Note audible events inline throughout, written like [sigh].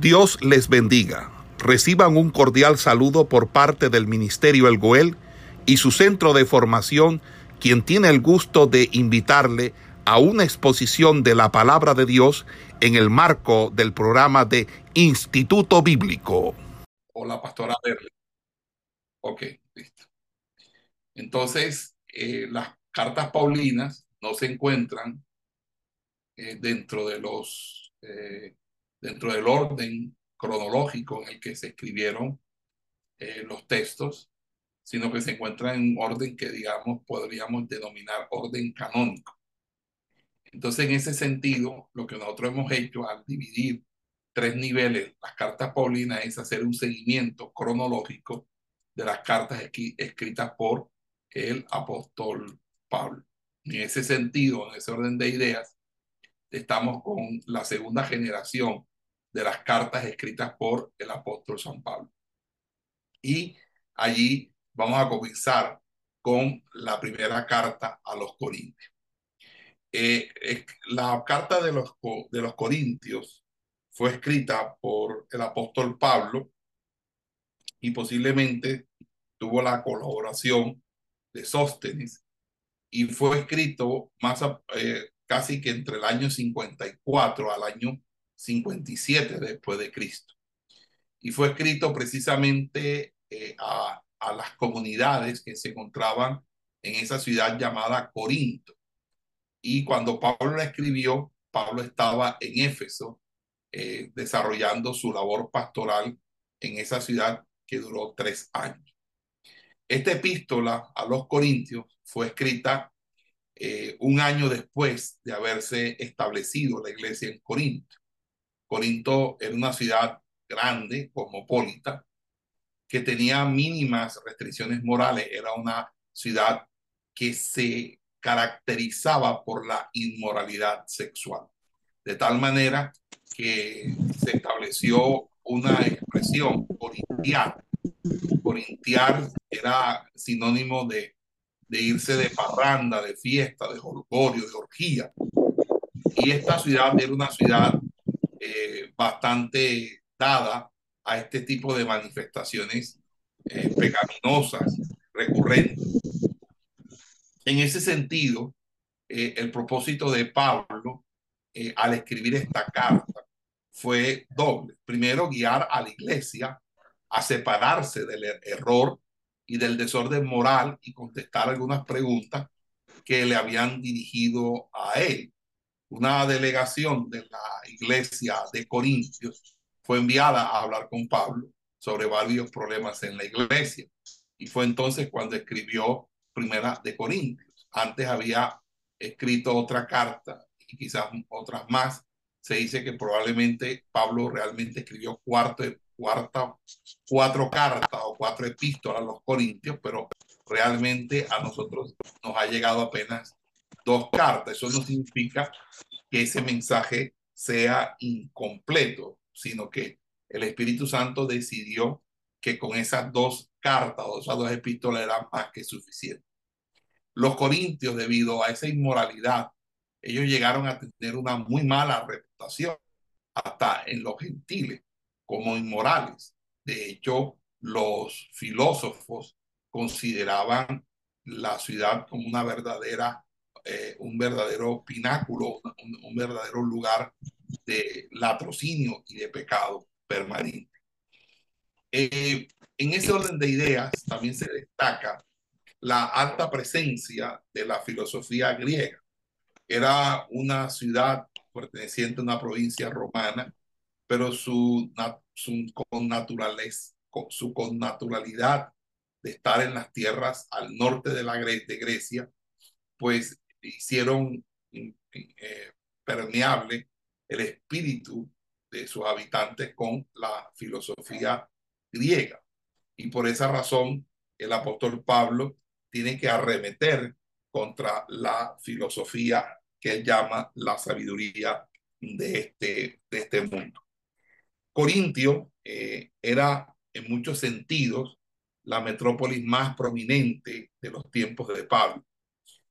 Dios les bendiga. Reciban un cordial saludo por parte del Ministerio El Goel y su centro de formación, quien tiene el gusto de invitarle a una exposición de la palabra de Dios en el marco del programa de Instituto Bíblico. Hola, pastora Berle. Ok, listo. Entonces, eh, las cartas paulinas no se encuentran eh, dentro de los eh, dentro del orden cronológico en el que se escribieron eh, los textos, sino que se encuentra en un orden que, digamos, podríamos denominar orden canónico. Entonces, en ese sentido, lo que nosotros hemos hecho al dividir tres niveles las cartas paulinas es hacer un seguimiento cronológico de las cartas escritas por el apóstol Pablo. En ese sentido, en ese orden de ideas, estamos con la segunda generación de las cartas escritas por el apóstol San Pablo. Y allí vamos a comenzar con la primera carta a los Corintios. Eh, la carta de los, de los Corintios fue escrita por el apóstol Pablo y posiblemente tuvo la colaboración de Sóstenes y fue escrito más eh, casi que entre el año 54 al año 57 después de Cristo. Y fue escrito precisamente eh, a, las comunidades que se encontraban en esa ciudad llamada Corinto. Y cuando Pablo la escribió, Pablo estaba en Éfeso eh, desarrollando su labor pastoral en esa ciudad que duró tres años. Esta epístola a los Corintios fue escrita eh, un año después de haberse establecido la iglesia en Corinto. Corinto era una ciudad grande, cosmopolita, que tenía mínimas restricciones morales. Era una ciudad que se caracterizaba por la inmoralidad sexual. De tal manera que se estableció una expresión, corintiar. Corintiar era sinónimo de, de irse de parranda, de fiesta, de jolgorio, de orgía. Y esta ciudad era una ciudad eh, bastante dada a este tipo de manifestaciones eh, pecaminosas recurrentes. En ese sentido, eh, el propósito de Pablo al escribir esta carta fue doble. Primero, guiar a la iglesia a separarse del er-, error y del desorden moral y contestar algunas preguntas que le habían dirigido a él una delegación de la iglesia de Corintios fue enviada a hablar con Pablo sobre varios problemas en la iglesia. Y fue entonces cuando escribió Primera de Corintios. Antes había escrito otra carta y quizás otras más. Se dice que probablemente Pablo realmente escribió cuarto, cuarta, cuatro cartas o cuatro epístolas a los Corintios, pero realmente a nosotros nos ha llegado apenas dos cartas. Eso no significa que ese mensaje sea incompleto, sino que el Espíritu Santo decidió que con esas dos cartas o esas dos epístolas eran más que suficiente. Los corintios, debido a esa inmoralidad, ellos llegaron a tener una muy mala reputación, hasta en los gentiles, como inmorales. De hecho, los filósofos consideraban la ciudad como una verdadera eh, un verdadero pináculo, un, verdadero lugar de latrocinio y de pecado permanente. Eh, en ese orden de ideas también se destaca la alta presencia de la filosofía griega. Era una ciudad perteneciente a una provincia romana, pero su, su, su connaturalidad de estar en las tierras al norte de, la, de Grecia, pues hicieron eh, permeable el espíritu de sus habitantes con la filosofía griega. Y por esa razón el apóstol Pablo tiene que arremeter contra la filosofía que él llama la sabiduría de este, de este mundo. Corintio eh, era en muchos sentidos la metrópolis más prominente de los tiempos de Pablo.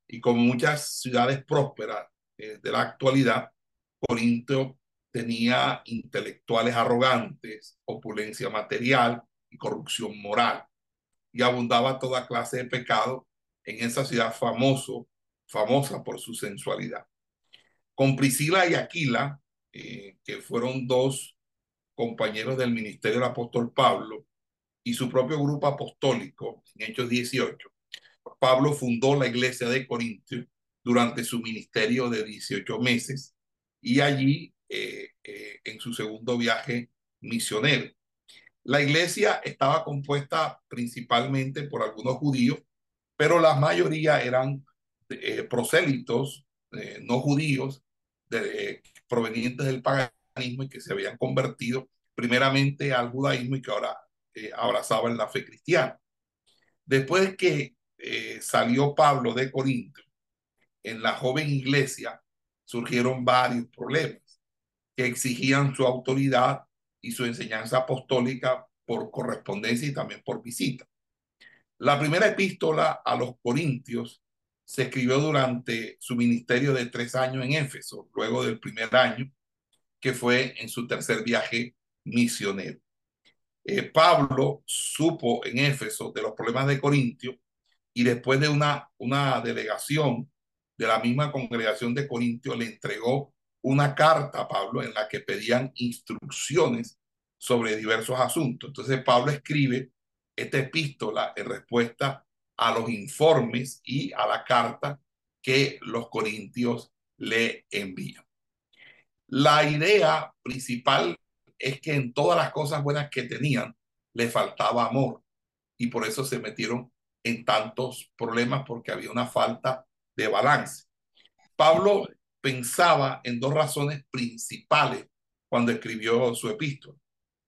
Y como muchas ciudades prósperas eh, de la actualidad, Corinto tenía intelectuales arrogantes, opulencia material y corrupción moral. Y abundaba toda clase de pecado en esa ciudad famoso, famosa por su sensualidad. Con Priscila y Aquila, eh, que fueron dos compañeros del ministerio del apóstol Pablo, y su propio grupo apostólico, en Hechos 18, Pablo fundó la iglesia de Corintios durante su ministerio de 18 meses y allí eh, eh, en su segundo viaje misionero. La iglesia estaba compuesta principalmente por algunos judíos, pero la mayoría eran eh, prosélitos no judíos de, provenientes del paganismo y que se habían convertido primeramente al judaísmo y que ahora abrazaban la fe cristiana. Después que salió Pablo de Corinto, en la joven iglesia surgieron varios problemas que exigían su autoridad y su enseñanza apostólica por correspondencia y también por visita. La primera epístola a los Corintios se escribió durante su ministerio de tres años en Éfeso, luego del primer año, que fue en su tercer viaje misionero. Eh, Pablo supo en Éfeso de los problemas de Corintio y después de una, una delegación de la misma congregación de Corintio le entregó una carta a Pablo en la que pedían instrucciones sobre diversos asuntos. Entonces Pablo escribe esta epístola en respuesta a los informes y a la carta que los corintios le envían. La idea principal es que en todas las cosas buenas que tenían le faltaba amor y por eso se metieron en tantos problemas porque había una falta de balance. Pablo pensaba en dos razones principales cuando escribió su epístola.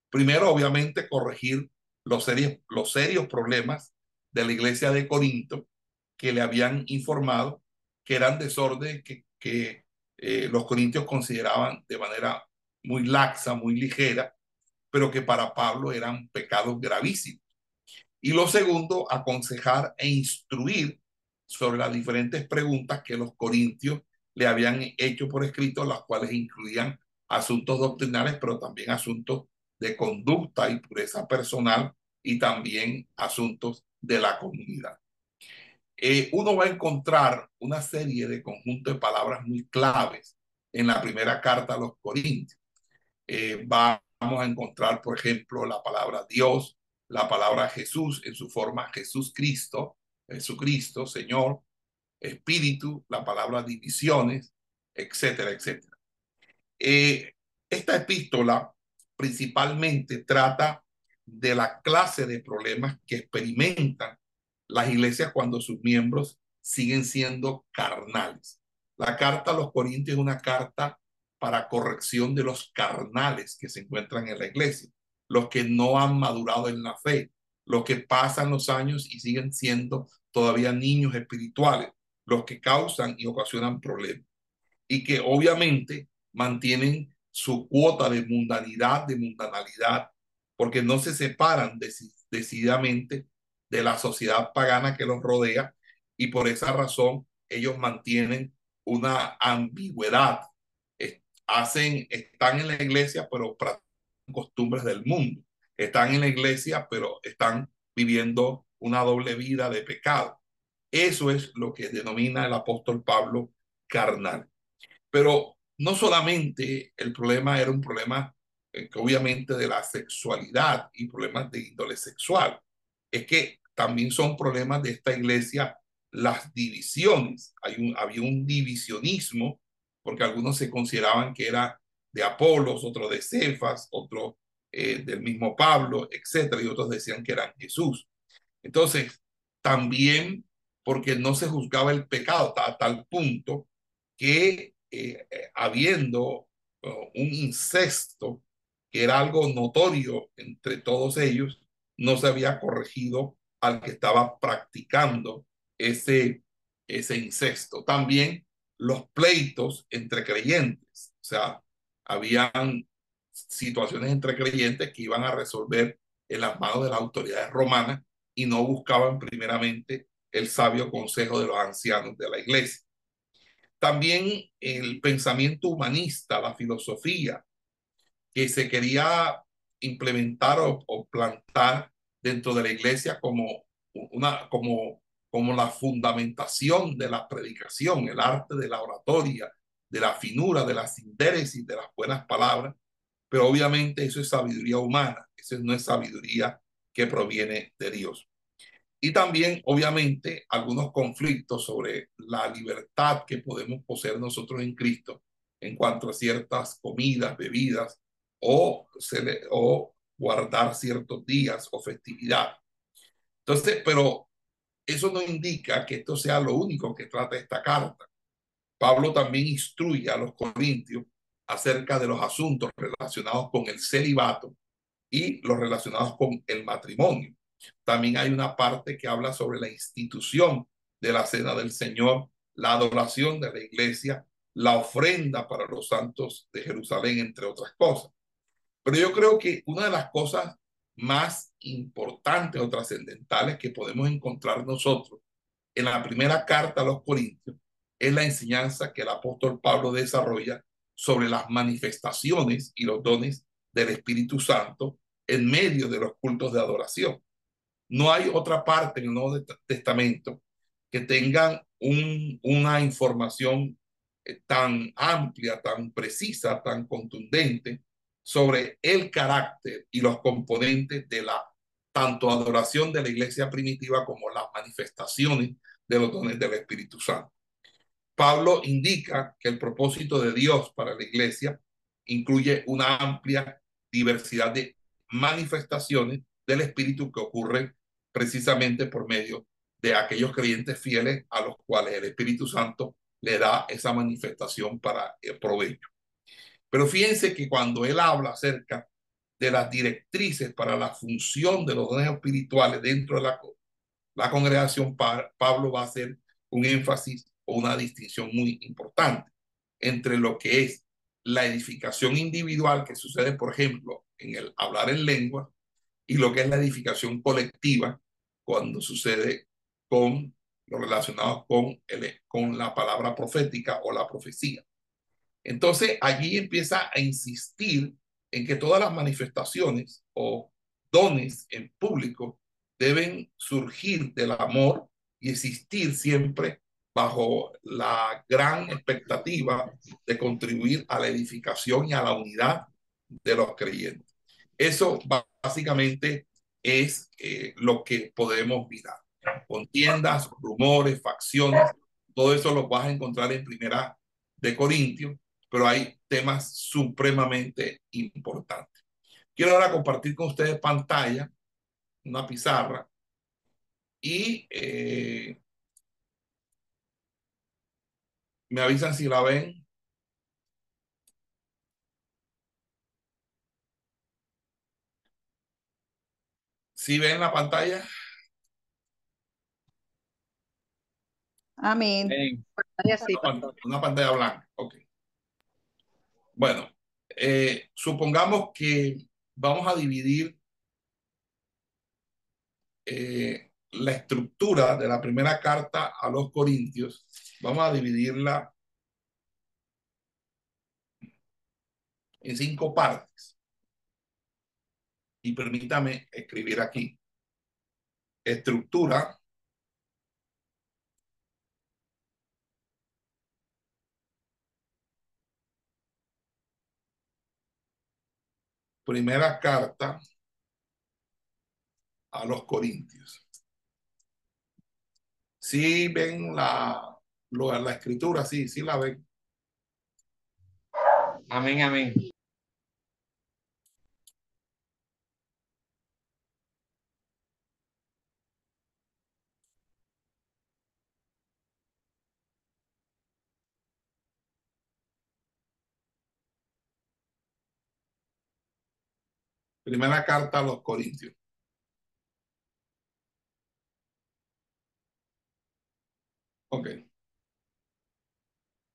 Primero, obviamente, corregir los serios, los serios problemas de la iglesia de Corinto que le habían informado que eran desorden que, que eh, los corintios consideraban de manera muy laxa, muy ligera, pero que para Pablo eran pecados gravísimos. Y lo segundo, aconsejar e instruir sobre las diferentes preguntas que los corintios le habían hecho por escrito, las cuales incluían asuntos doctrinales, pero también asuntos de conducta y pureza personal y también asuntos de la comunidad. Eh, uno va a encontrar una serie de conjuntos de palabras muy claves en la primera carta a los Corintios. Eh, vamos a encontrar, por ejemplo, la palabra Dios, la palabra Jesús en su forma Jesús Cristo, Jesucristo, Señor, espíritu, la palabra divisiones, etcétera, etcétera. Eh, esta epístola principalmente trata de la clase de problemas que experimentan las iglesias cuando sus miembros siguen siendo carnales. La carta a los Corintios es una carta para corrección de los carnales que se encuentran en la iglesia, los que no han madurado en la fe, los que pasan los años y siguen siendo todavía niños espirituales, los que causan y ocasionan problemas. Y que obviamente mantienen su cuota de mundanidad, de mundanalidad, porque no se separan decididamente de la sociedad pagana que los rodea y por esa razón ellos mantienen una ambigüedad. Hacen, están en la iglesia, pero practican costumbres del mundo. Están en la iglesia, pero están viviendo una doble vida de pecado. Eso es lo que denomina el apóstol Pablo carnal. Pero no solamente el problema era un problema eh, obviamente de la sexualidad y problemas de índole sexual, es que también son problemas de esta iglesia las divisiones. Hay un, había un divisionismo, porque algunos se consideraban que era de Apolos, otros de Cefas, otros eh, del mismo Pablo, etcétera, y otros decían que eran Jesús. Entonces, también porque no se juzgaba el pecado a tal punto que eh, eh, habiendo oh, un incesto, que era algo notorio entre todos ellos, no se había corregido al que estaba practicando ese, ese incesto. También los pleitos entre creyentes, o sea, habían situaciones entre creyentes que iban a resolver en las manos de las autoridades romanas y no buscaban primeramente el sabio consejo de los ancianos de la iglesia. También el pensamiento humanista, la filosofía que se quería implementar o, plantar dentro de la iglesia como una como como la fundamentación de la predicación, el arte de la oratoria, de la finura, de la sindéresis, de las buenas palabras, pero obviamente eso es sabiduría humana, eso no es sabiduría que proviene de Dios. Y también, obviamente, algunos conflictos sobre la libertad que podemos poseer nosotros en Cristo en cuanto a ciertas comidas, bebidas o, o guardar ciertos días o festividad. Entonces, pero eso no indica que esto sea lo único que trata esta carta. Pablo también instruye a los corintios acerca de los asuntos relacionados con el celibato y los relacionados con el matrimonio. También hay una parte que habla sobre la institución de la cena del Señor, la adoración de la iglesia, la ofrenda para los santos de Jerusalén, entre otras cosas. Pero yo creo que una de las cosas más importantes o trascendentales que podemos encontrar nosotros en la primera carta a los Corintios es la enseñanza que el apóstol Pablo desarrolla sobre las manifestaciones y los dones del Espíritu Santo en medio de los cultos de adoración. No hay otra parte en el Nuevo Testamento que tengan un, una información eh, tan amplia, tan precisa, tan contundente sobre el carácter y los componentes de la tanto adoración de la iglesia primitiva como las manifestaciones de los dones del Espíritu Santo. Pablo indica que el propósito de Dios para la iglesia incluye una amplia diversidad de manifestaciones del Espíritu que ocurren precisamente por medio de aquellos creyentes fieles a los cuales el Espíritu Santo le da esa manifestación para el provecho. Pero fíjense que cuando él habla acerca de las directrices para la función de los dones espirituales dentro de la, la congregación, Pablo va a hacer un énfasis o una distinción muy importante entre lo que es la edificación individual que sucede, por ejemplo, en el hablar en lengua y lo que es la edificación colectiva cuando sucede con lo relacionado con, el, con la palabra profética o la profecía. Entonces allí empieza a insistir en que todas las manifestaciones o dones en público deben surgir del amor y existir siempre bajo la gran expectativa de contribuir a la edificación y a la unidad de los creyentes. Eso básicamente es eh, lo que podemos mirar. Contiendas, rumores, facciones, todo eso lo vas a encontrar en primera de Corintios pero hay temas supremamente importantes. Quiero ahora compartir con ustedes pantalla, una pizarra, y eh, me avisan si la ven. ¿Sí ven la pantalla? Amén. Una, una pantalla blanca, ok. Bueno, eh, supongamos que vamos a dividir eh, la estructura de la primera carta a los Corintios, vamos a dividirla en cinco partes. Y permítame escribir aquí. Estructura primera carta a los Corintios. Si ven la, la escritura, sí, sí la ven. Amén, amén. Primera carta a los Corintios. Ok.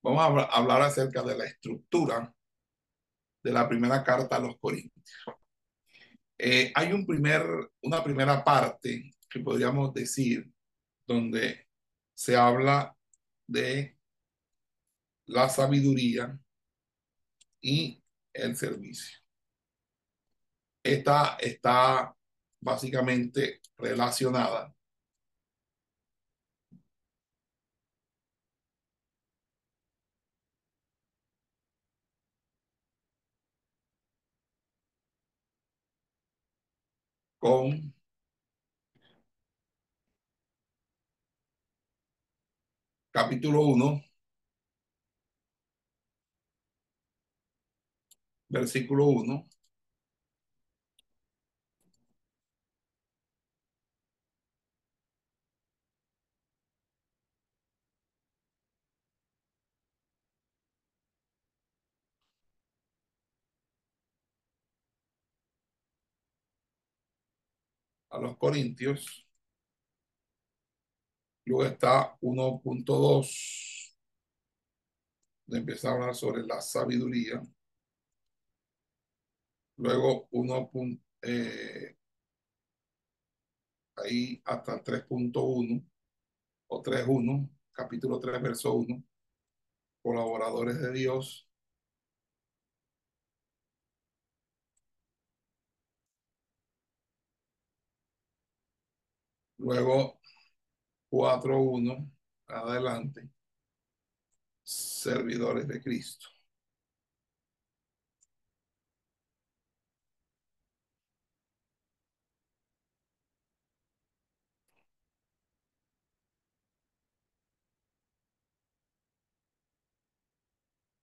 Vamos a hablar acerca de la estructura de la primera carta a los Corintios. Eh, hay un primer, una primera parte que podríamos decir donde se habla de la sabiduría y el servicio. Esta está básicamente relacionada con capítulo 1, versículo 1. A los Corintios. Luego está 1.2, donde empieza a hablar sobre la sabiduría. Luego 1. Eh, ahí hasta el 3.1 o 3.1, capítulo 3, verso 1, colaboradores de Dios. Luego 4.1 adelante, servidores de Cristo.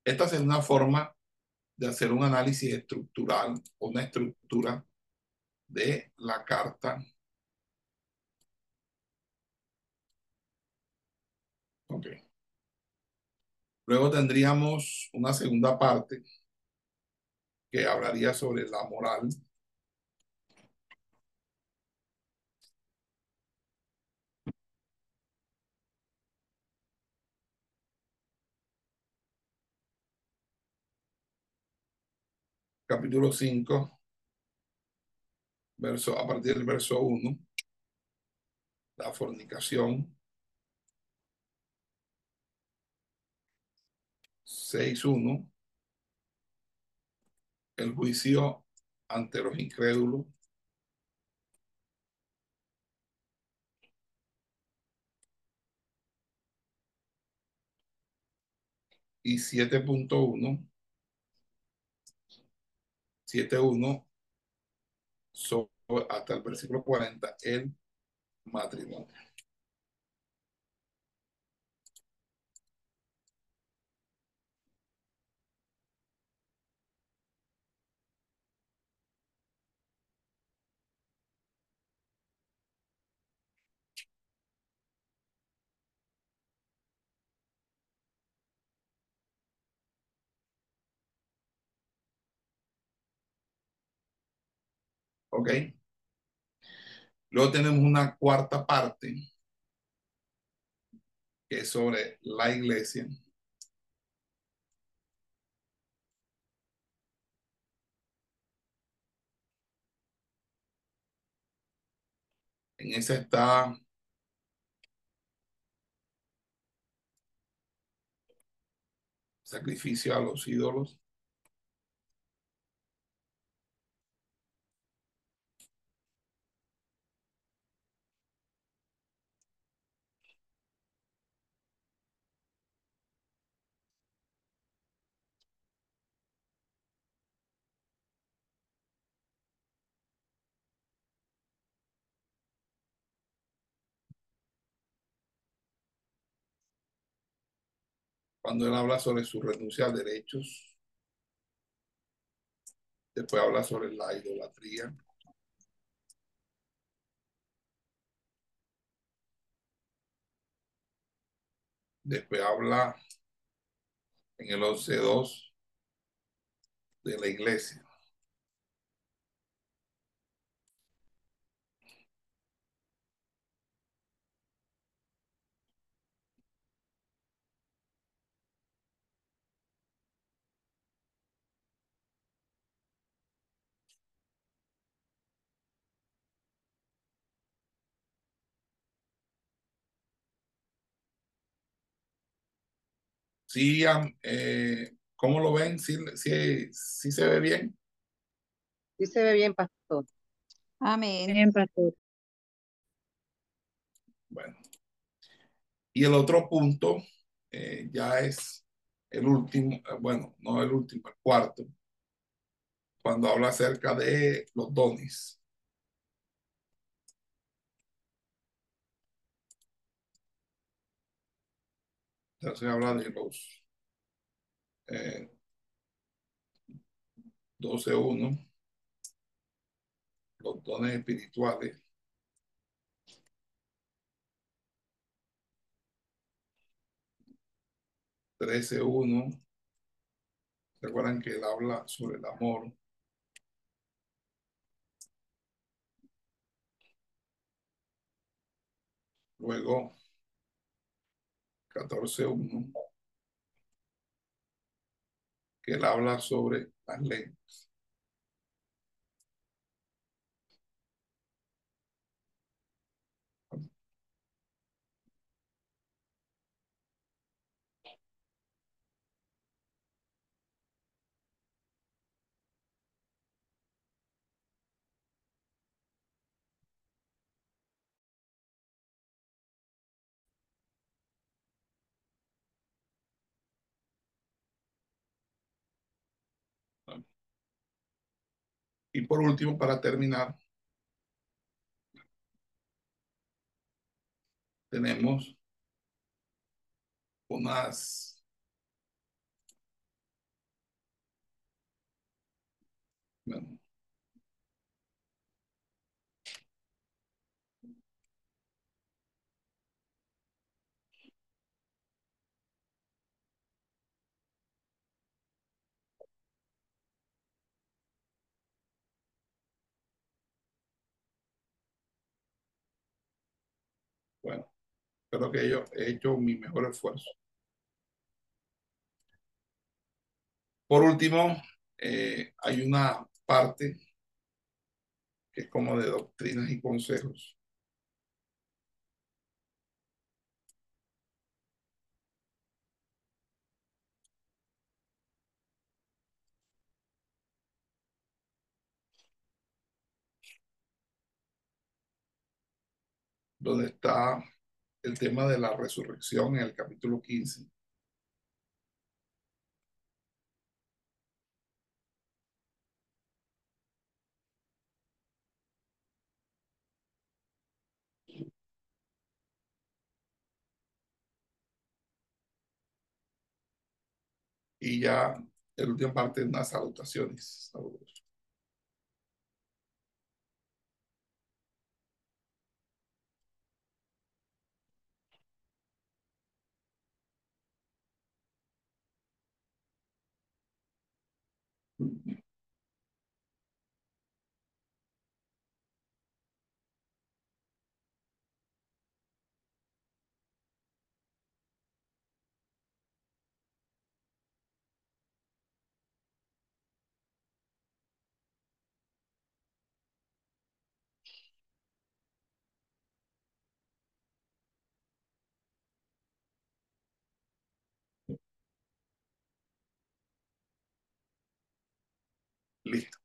Esta es una forma de hacer un análisis estructural, una estructura de la carta Ok. Luego tendríamos una segunda parte que hablaría sobre la moral. Capítulo 5, verso, a partir del verso 1, la fornicación. 6.1, el juicio ante los incrédulos. Y 7.1, 7.1, hasta el versículo 40, el matrimonio. ¿Ok? Luego tenemos una cuarta parte que es sobre la iglesia. En esa está sacrificio a los ídolos. Cuando él habla sobre su renuncia a derechos. Después habla sobre la idolatría. Después habla en el 11.2 de la iglesia. Sí, eh, ¿cómo lo ven? ¿Sí, sí, sí se ve bien? Sí se ve bien, pastor. Amén. Bien, pastor. Bueno. Y el otro punto eh, ya es el último, eh, bueno, no el último, el cuarto, cuando habla acerca de los dones. Se habla de los eh, 12.1, los dones espirituales. Trece uno. Recuerdan que él habla sobre el amor. Luego, 14.1, que él habla sobre las lenguas. Y por último, para terminar, tenemos unas creo que yo he hecho mi mejor esfuerzo. Por último, eh, hay una parte que es como de doctrinas y consejos. donde está el tema de la resurrección en el capítulo 15. Y ya el última parte, unas salutaciones. Saludos. Listo.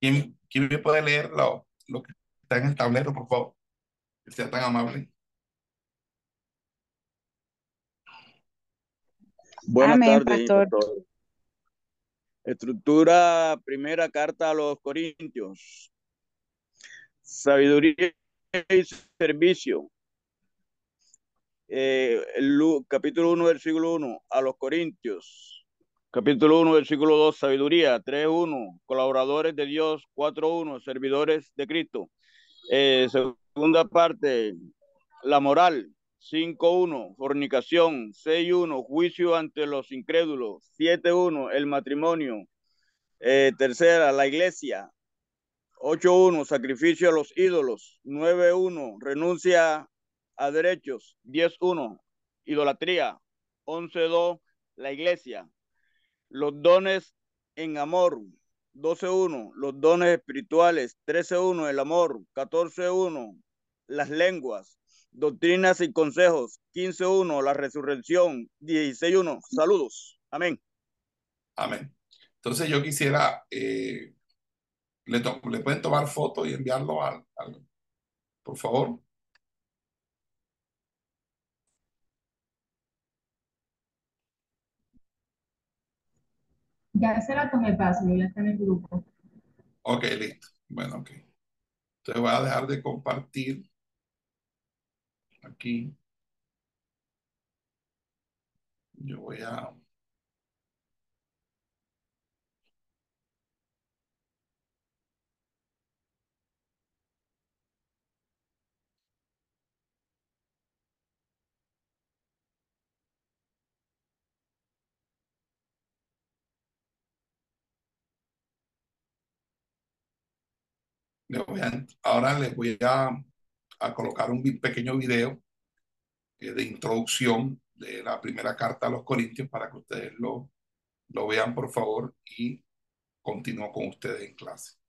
¿Quién, quién me puede leer lo, lo que está en el tablero, por favor? Que sea tan amable. Buenas Amén, tardes, pastor. Estructura, primera carta a los Corintios. Sabiduría y servicio. Eh, el lu- capítulo 1, versículo 1, a los Corintios. Capítulo 1, versículo 2, sabiduría. 3.1, colaboradores de Dios. 4.1, servidores de Cristo. Eh, segunda parte, la moral. 5.1, fornicación. 6.1, juicio ante los incrédulos. 7.1, el matrimonio. Eh, tercera, la iglesia. 8.1, sacrificio a los ídolos. 9.1, renuncia a derechos. 10.1, idolatría. 11.2, la iglesia. Los dones en amor. 12.1, los dones espirituales. 13.1, el amor. 14.1, las lenguas. Doctrinas y consejos. 15.1, la resurrección. 16.1, saludos. Amén. Amén. Entonces yo quisiera, eh, le, le, pueden tomar foto y enviarlo al, al, por favor. Ya se la tomé paso, ya está en el grupo. Ok, listo. Bueno, ok. Entonces voy a dejar de compartir aquí. Yo voy a... ahora les voy a, a, colocar un pequeño video eh, de introducción de la primera carta a los Corintios para que ustedes lo, lo vean, por favor, y continúo con ustedes en clase.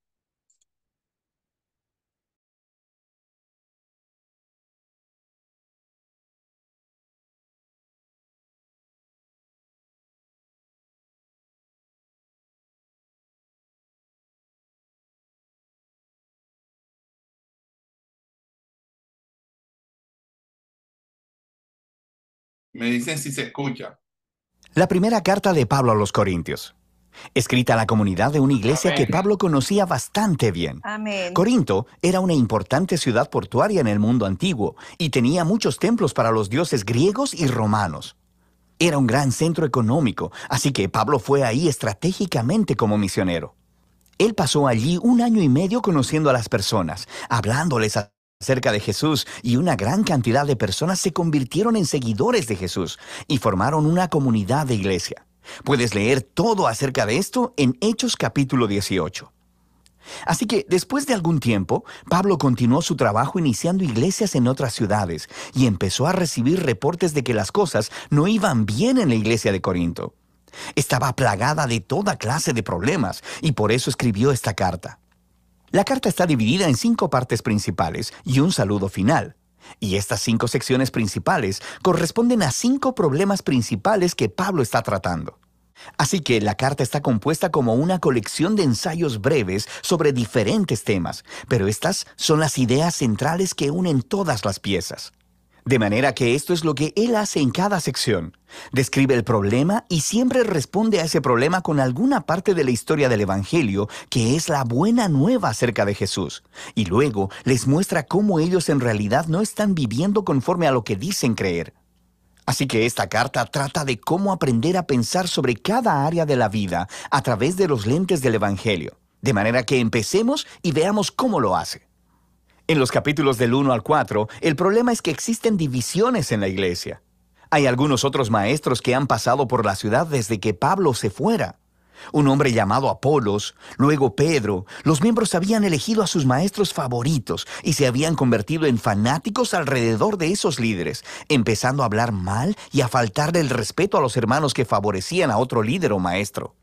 Me dicen si se escucha. La primera carta de Pablo a los Corintios. Escrita a la comunidad de una iglesia que Pablo conocía bastante bien. Amén. Corinto era una importante ciudad portuaria en el mundo antiguo y tenía muchos templos para los dioses griegos y romanos. Era un gran centro económico, así que Pablo fue ahí estratégicamente como misionero. Él pasó allí un año y medio conociendo a las personas, hablándoles a cerca de Jesús y una gran cantidad de personas se convirtieron en seguidores de Jesús y formaron una comunidad de iglesia. Puedes leer todo acerca de esto en Hechos capítulo 18. Así que después de algún tiempo, Pablo continuó su trabajo iniciando iglesias en otras ciudades y empezó a recibir reportes de que las cosas no iban bien en la iglesia de Corinto. Estaba plagada de toda clase de problemas y por eso escribió esta carta. La carta está dividida en cinco partes principales y un saludo final. Y estas cinco secciones principales corresponden a cinco problemas principales que Pablo está tratando. Así que la carta está compuesta como una colección de ensayos breves sobre diferentes temas, pero estas son las ideas centrales que unen todas las piezas. De manera que esto es lo que él hace en cada sección. Describe el problema y siempre responde a ese problema con alguna parte de la historia del Evangelio, que es la buena nueva acerca de Jesús. Y luego les muestra cómo ellos en realidad no están viviendo conforme a lo que dicen creer. Así que esta carta trata de cómo aprender a pensar sobre cada área de la vida a través de los lentes del Evangelio. De manera que empecemos y veamos cómo lo hace. En los capítulos del 1 al 4, el problema es que existen divisiones en la iglesia. Hay algunos otros maestros que han pasado por la ciudad desde que Pablo se fuera. Un hombre llamado Apolos, luego Pedro, los miembros habían elegido a sus maestros favoritos y se habían convertido en fanáticos alrededor de esos líderes, empezando a hablar mal y a faltarle el respeto a los hermanos que favorecían a otro líder o maestro.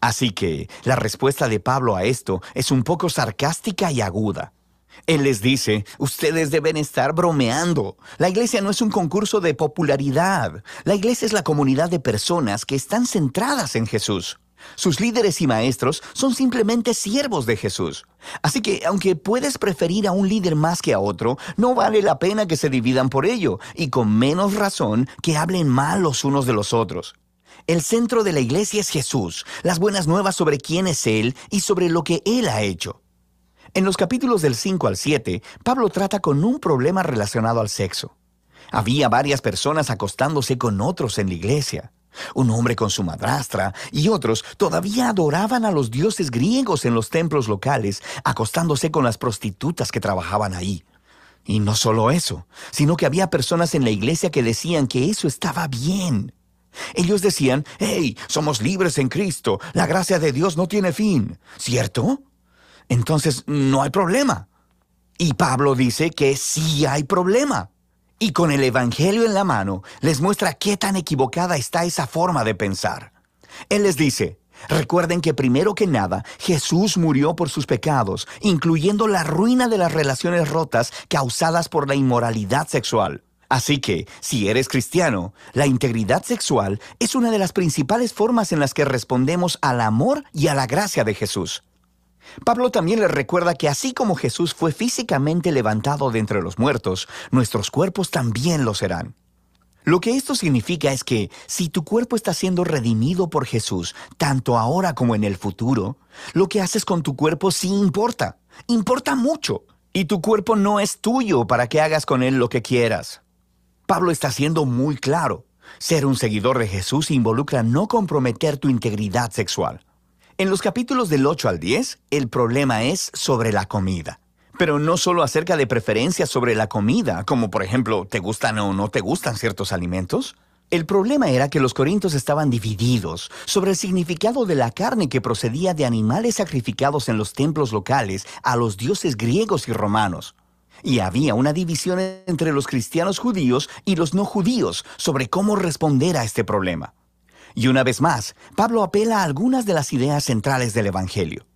Así que la respuesta de Pablo a esto es un poco sarcástica y aguda. Él les dice, ustedes deben estar bromeando. La iglesia no es un concurso de popularidad. La iglesia es la comunidad de personas que están centradas en Jesús. Sus líderes y maestros son simplemente siervos de Jesús. Así que, aunque puedes preferir a un líder más que a otro, no vale la pena que se dividan por ello, y con menos razón que hablen mal los unos de los otros. El centro de la iglesia es Jesús, las buenas nuevas sobre quién es Él y sobre lo que Él ha hecho. En los capítulos del 5 al 7, Pablo trata con un problema relacionado al sexo. Había varias personas acostándose con otros en la iglesia. Un hombre con su madrastra y otros todavía adoraban a los dioses griegos en los templos locales, acostándose con las prostitutas que trabajaban ahí. Y no solo eso, sino que había personas en la iglesia que decían que eso estaba bien. Ellos decían, hey, somos libres en Cristo, la gracia de Dios no tiene fin, ¿cierto? Entonces no hay problema. Y Pablo dice que sí hay problema. Y con el Evangelio en la mano les muestra qué tan equivocada está esa forma de pensar. Él les dice, recuerden que primero que nada Jesús murió por sus pecados, incluyendo la ruina de las relaciones rotas causadas por la inmoralidad sexual. Así que, si eres cristiano, la integridad sexual es una de las principales formas en las que respondemos al amor y a la gracia de Jesús. Pablo también le recuerda que así como Jesús fue físicamente levantado de entre los muertos, nuestros cuerpos también lo serán. Lo que esto significa es que si tu cuerpo está siendo redimido por Jesús, tanto ahora como en el futuro, lo que haces con tu cuerpo sí importa, importa mucho, y tu cuerpo no es tuyo para que hagas con él lo que quieras. Pablo está siendo muy claro, ser un seguidor de Jesús involucra no comprometer tu integridad sexual. En los capítulos del 8 al 10, el problema es sobre la comida. Pero no solo acerca de preferencias sobre la comida, como por ejemplo, ¿te gustan o no te gustan ciertos alimentos? El problema era que los corintios estaban divididos sobre el significado de la carne que procedía de animales sacrificados en los templos locales a los dioses griegos y romanos. Y había una división entre los cristianos judíos y los no judíos sobre cómo responder a este problema. Y una vez más, Pablo apela a algunas de las ideas centrales del Evangelio.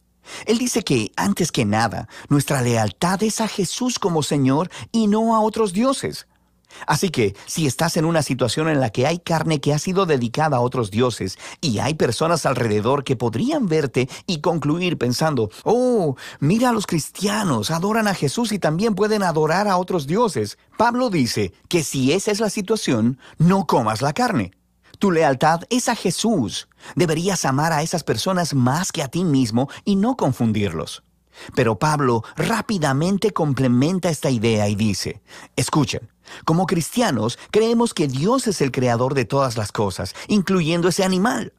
Él dice que, antes que nada, nuestra lealtad es a Jesús como Señor y no a otros dioses. Así que, si estás en una situación en la que hay carne que ha sido dedicada a otros dioses y hay personas alrededor que podrían verte y concluir pensando, oh, mira a los cristianos, adoran a Jesús y también pueden adorar a otros dioses, Pablo dice que si esa es la situación, no comas la carne. Tu lealtad es a Jesús. Deberías amar a esas personas más que a ti mismo y no confundirlos. Pero Pablo rápidamente complementa esta idea y dice, escuchen, como cristianos creemos que Dios es el creador de todas las cosas, incluyendo ese animal.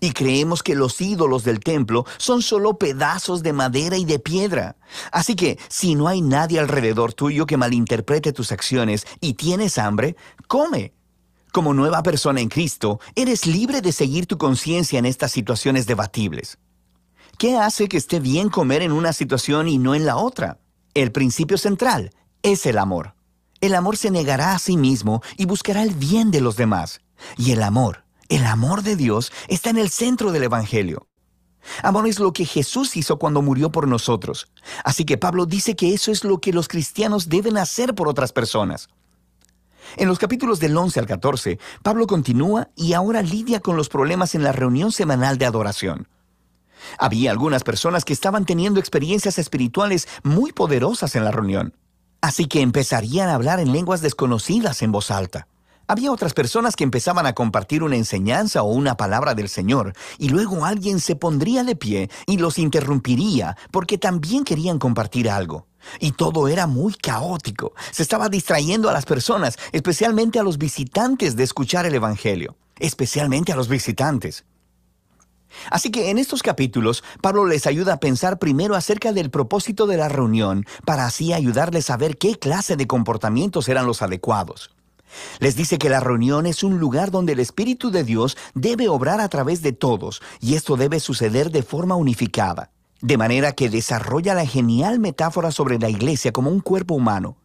Y creemos que los ídolos del templo son solo pedazos de madera y de piedra. Así que si no hay nadie alrededor tuyo que malinterprete tus acciones y tienes hambre, come. Como nueva persona en Cristo, eres libre de seguir tu conciencia en estas situaciones debatibles. ¿Qué hace que esté bien comer en una situación y no en la otra? El principio central es el amor. El amor se negará a sí mismo y buscará el bien de los demás. Y el amor, el amor de Dios, está en el centro del Evangelio. Amor es lo que Jesús hizo cuando murió por nosotros. Así que Pablo dice que eso es lo que los cristianos deben hacer por otras personas. En los capítulos del 11 al 14, Pablo continúa y ahora lidia con los problemas en la reunión semanal de adoración. Había algunas personas que estaban teniendo experiencias espirituales muy poderosas en la reunión, así que empezarían a hablar en lenguas desconocidas en voz alta. Había otras personas que empezaban a compartir una enseñanza o una palabra del Señor, y luego alguien se pondría de pie y los interrumpiría porque también querían compartir algo. Y todo era muy caótico. Se estaba distrayendo a las personas, especialmente a los visitantes de escuchar el Evangelio. Especialmente a los visitantes. Así que en estos capítulos, Pablo les ayuda a pensar primero acerca del propósito de la reunión, para así ayudarles a ver qué clase de comportamientos eran los adecuados. Les dice que la reunión es un lugar donde el Espíritu de Dios debe obrar a través de todos, y esto debe suceder de forma unificada de manera que desarrolla la genial metáfora sobre la iglesia como un cuerpo humano.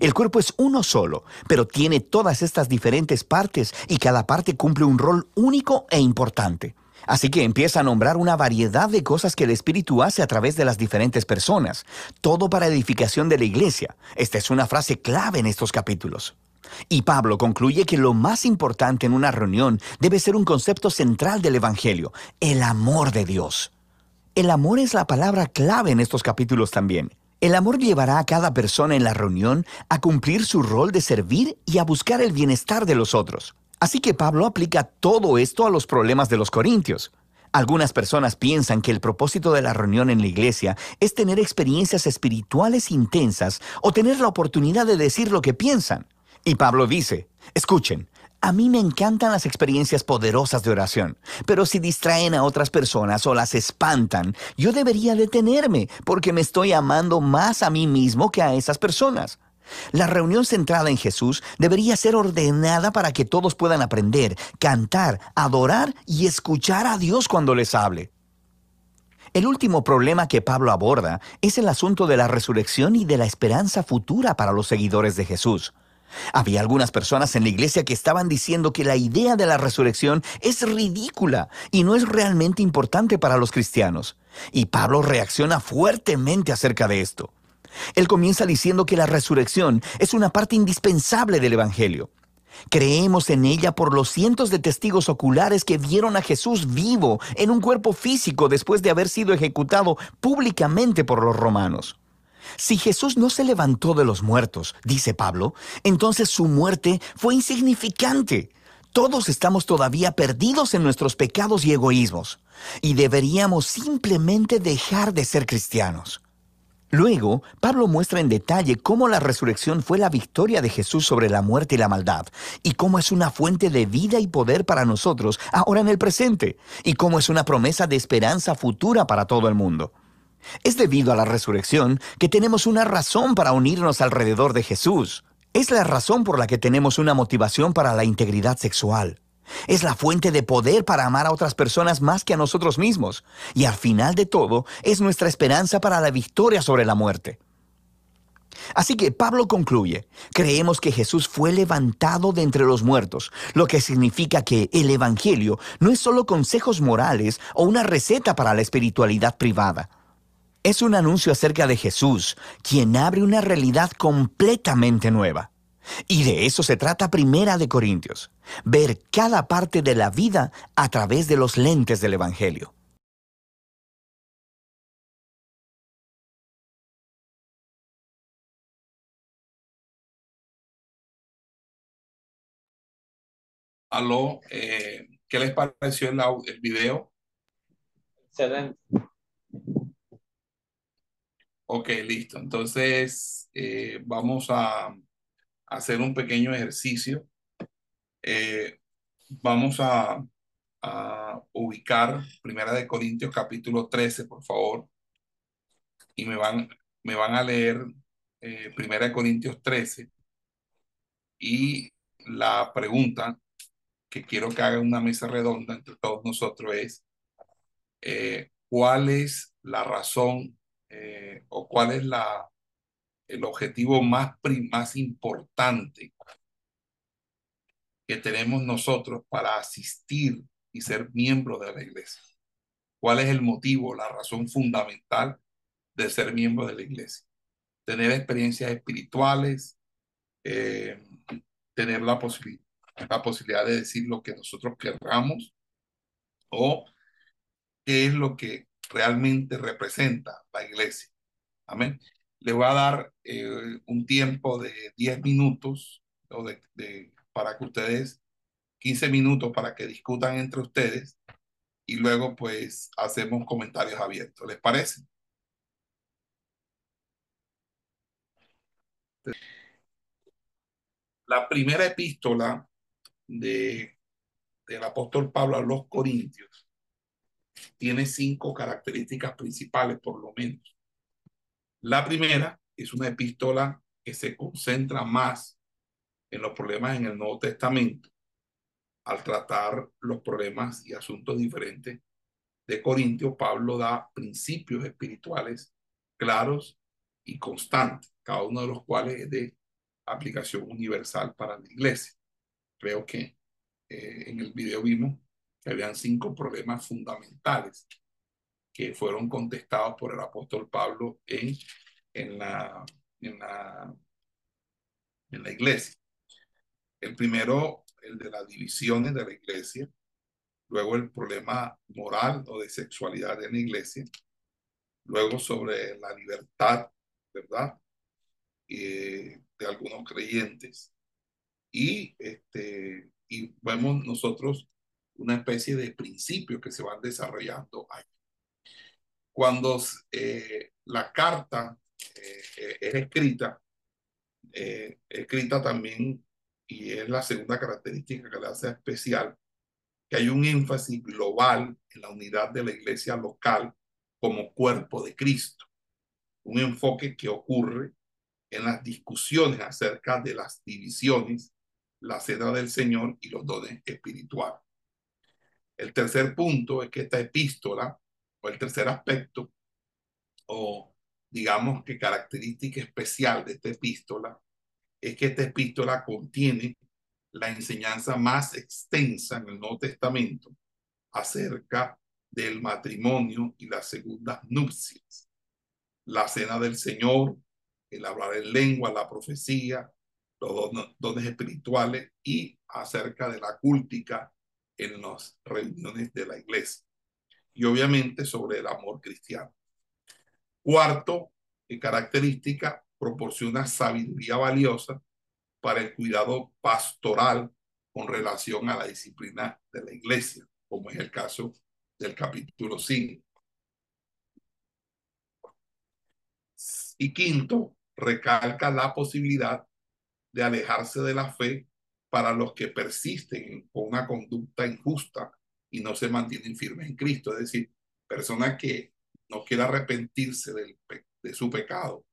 El cuerpo es uno solo, pero tiene todas estas diferentes partes y cada parte cumple un rol único e importante. Así que empieza a nombrar una variedad de cosas que el Espíritu hace a través de las diferentes personas, todo para edificación de la iglesia. Esta es una frase clave en estos capítulos. Y Pablo concluye que lo más importante en una reunión debe ser un concepto central del Evangelio, el amor de Dios. El amor es la palabra clave en estos capítulos también. El amor llevará a cada persona en la reunión a cumplir su rol de servir y a buscar el bienestar de los otros. Así que Pablo aplica todo esto a los problemas de los corintios. Algunas personas piensan que el propósito de la reunión en la iglesia es tener experiencias espirituales intensas o tener la oportunidad de decir lo que piensan. Y Pablo dice, escuchen, a mí me encantan las experiencias poderosas de oración, pero si distraen a otras personas o las espantan, yo debería detenerme porque me estoy amando más a mí mismo que a esas personas. La reunión centrada en Jesús debería ser ordenada para que todos puedan aprender, cantar, adorar y escuchar a Dios cuando les hable. El último problema que Pablo aborda es el asunto de la resurrección y de la esperanza futura para los seguidores de Jesús. Había algunas personas en la iglesia que estaban diciendo que la idea de la resurrección es ridícula y no es realmente importante para los cristianos. Y Pablo reacciona fuertemente acerca de esto. Él comienza diciendo que la resurrección es una parte indispensable del Evangelio. Creemos en ella por los cientos de testigos oculares que vieron a Jesús vivo en un cuerpo físico después de haber sido ejecutado públicamente por los romanos. Si Jesús no se levantó de los muertos, dice Pablo, entonces su muerte fue insignificante. Todos estamos todavía perdidos en nuestros pecados y egoísmos, y deberíamos simplemente dejar de ser cristianos. Luego, Pablo muestra en detalle cómo la resurrección fue la victoria de Jesús sobre la muerte y la maldad, y cómo es una fuente de vida y poder para nosotros ahora en el presente, y cómo es una promesa de esperanza futura para todo el mundo. Es debido a la resurrección que tenemos una razón para unirnos alrededor de Jesús. Es la razón por la que tenemos una motivación para la integridad sexual. Es la fuente de poder para amar a otras personas más que a nosotros mismos. Y al final de todo, es nuestra esperanza para la victoria sobre la muerte. Así que Pablo concluye, creemos que Jesús fue levantado de entre los muertos, lo que significa que el Evangelio no es solo consejos morales o una receta para la espiritualidad privada. Es un anuncio acerca de Jesús, quien abre una realidad completamente nueva. Y de eso se trata Primera de Corintios, ver cada parte de la vida a través de los lentes del Evangelio. Aló, eh, ¿qué les pareció el, el video? Excelente. Ok, listo. Entonces, eh, vamos a hacer un pequeño ejercicio. Eh, vamos a, ubicar Primera de Corintios capítulo 13, por favor. Y me van, me van a leer eh, Primera de Corintios 13. Y la pregunta que quiero que haga una mesa redonda entre todos nosotros es, ¿cuál es la razón eh, o cuál es la, el objetivo más, más importante que tenemos nosotros para asistir y ser miembro de la iglesia. ¿Cuál es el motivo, la razón fundamental de ser miembro de la iglesia? Tener experiencias espirituales, eh, tener la, la posibilidad de decir lo que nosotros querramos o qué es lo que realmente representa la iglesia. Amén. Le voy a dar eh, un tiempo de 10 minutos o de, para que ustedes, 15 minutos para que discutan entre ustedes y luego pues hacemos comentarios abiertos. ¿Les parece? La primera epístola de, del apóstol Pablo a los Corintios tiene cinco características principales, por lo menos. La primera es una epístola que se concentra más en los problemas en el Nuevo Testamento al tratar los problemas y asuntos diferentes de Corintios, Pablo da principios espirituales claros y constantes, cada uno de los cuales es de aplicación universal para la iglesia. Creo que eh, en el video vimos que habían cinco problemas fundamentales que fueron contestados por el apóstol Pablo en, en, la, en, la, en la iglesia. El primero, el de las divisiones de la iglesia. Luego el problema moral o de sexualidad en la iglesia. Luego sobre la libertad, ¿verdad? Eh, de algunos creyentes. Y, este, y vemos nosotros una especie de principios que se van desarrollando ahí. Cuando eh, la carta eh, es escrita, eh, escrita también, y es la segunda característica que le hace especial, que hay un énfasis global en la unidad de la iglesia local como cuerpo de Cristo. Un enfoque que ocurre en las discusiones acerca de las divisiones, la cena del Señor y los dones espirituales. El tercer punto es que esta epístola, o el tercer aspecto, o digamos que característica especial de esta epístola, es que esta epístola contiene la enseñanza más extensa en el Nuevo Testamento acerca del matrimonio y las segundas nupcias, la cena del Señor, el hablar en lengua, la profecía, los dones espirituales y acerca de la cúltica en las reuniones de la iglesia. Y obviamente sobre el amor cristiano. Cuarto, característica, proporciona sabiduría valiosa para el cuidado pastoral con relación a la disciplina de la iglesia, como es el caso del capítulo 5. Y quinto, recalca la posibilidad de alejarse de la fe para los que persisten con una conducta injusta y no se mantienen firmes en Cristo. Es decir, personas que no quieran arrepentirse de su pecado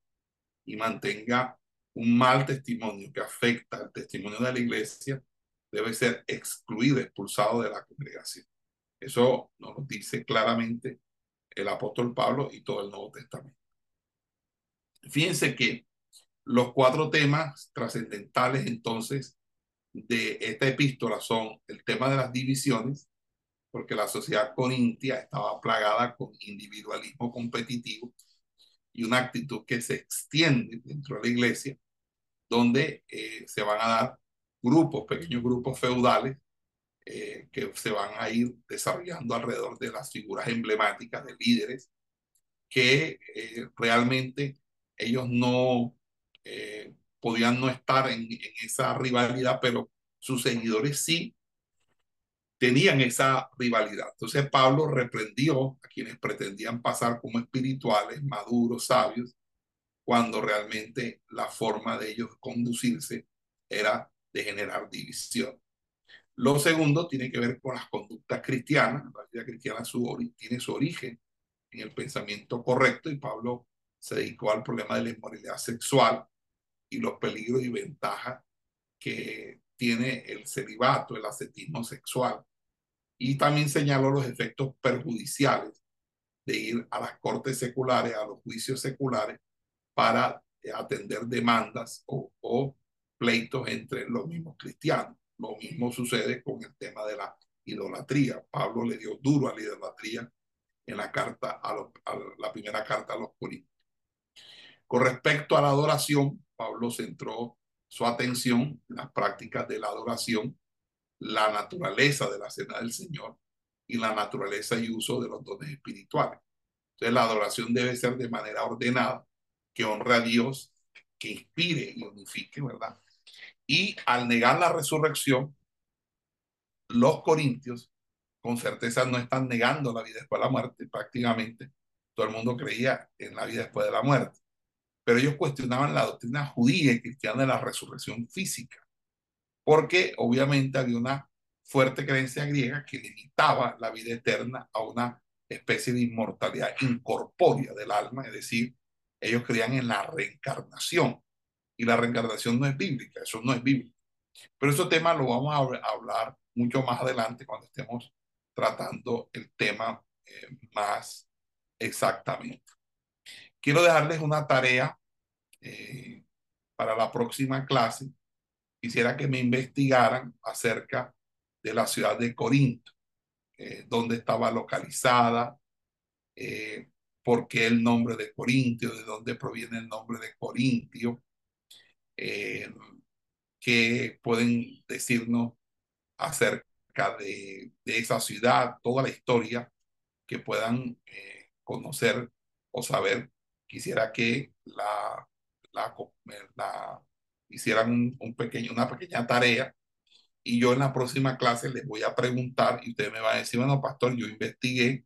y mantenga un mal testimonio que afecta al testimonio de la iglesia, debe ser excluido, expulsado de la congregación. Eso nos lo dice claramente el apóstol Pablo y todo el Nuevo Testamento. Fíjense que los cuatro temas trascendentales entonces de esta epístola son el tema de las divisiones, porque la sociedad corintia estaba plagada con individualismo competitivo y una actitud que se extiende dentro de la iglesia, donde eh, se van a dar grupos, pequeños grupos feudales, eh, que se van a ir desarrollando alrededor de las figuras emblemáticas de líderes, que eh, realmente ellos no podían no estar en, esa rivalidad, pero sus seguidores sí tenían esa rivalidad. Entonces Pablo reprendió a quienes pretendían pasar como espirituales, maduros, sabios, cuando realmente la forma de ellos conducirse era de generar división. Lo segundo tiene que ver con las conductas cristianas. La vida cristiana tiene su origen en el pensamiento correcto y Pablo se dedicó al problema de la inmoralidad sexual y los peligros y ventajas que tiene el celibato, el ascetismo sexual y también señaló los efectos perjudiciales de ir a las cortes seculares, a los juicios seculares, para atender demandas o, pleitos entre los mismos cristianos. Lo mismo sucede con el tema de la idolatría. Pablo le dio duro a la idolatría en la carta a, a la primera carta a los Corintios. Con respecto a la adoración, Pablo centró su atención en las prácticas de la adoración la naturaleza de la cena del Señor y la naturaleza y uso de los dones espirituales. Entonces la adoración debe ser de manera ordenada, que honre a Dios, que inspire y unifique, ¿verdad? Y al negar la resurrección, los corintios con certeza no están negando la vida después de la muerte, prácticamente todo el mundo creía en la vida después de la muerte, pero ellos cuestionaban la doctrina judía y cristiana de la resurrección física porque obviamente había una fuerte creencia griega que limitaba la vida eterna a una especie de inmortalidad incorpórea del alma, es decir, ellos creían en la reencarnación y la reencarnación no es bíblica, eso no es bíblico. Pero ese tema lo vamos a hablar mucho más adelante cuando estemos tratando el tema eh, más exactamente. Quiero dejarles una tarea eh, para la próxima clase quisiera que me investigaran acerca de la ciudad de Corinto, eh, dónde estaba localizada, eh, por qué el nombre de Corintio, de dónde proviene el nombre de Corintio, qué pueden decirnos acerca de, esa ciudad, toda la historia que puedan conocer o saber. Quisiera que la, la hicieran un, pequeño, una pequeña tarea y yo en la próxima clase les voy a preguntar y usted me va a decir, bueno, pastor, yo investigué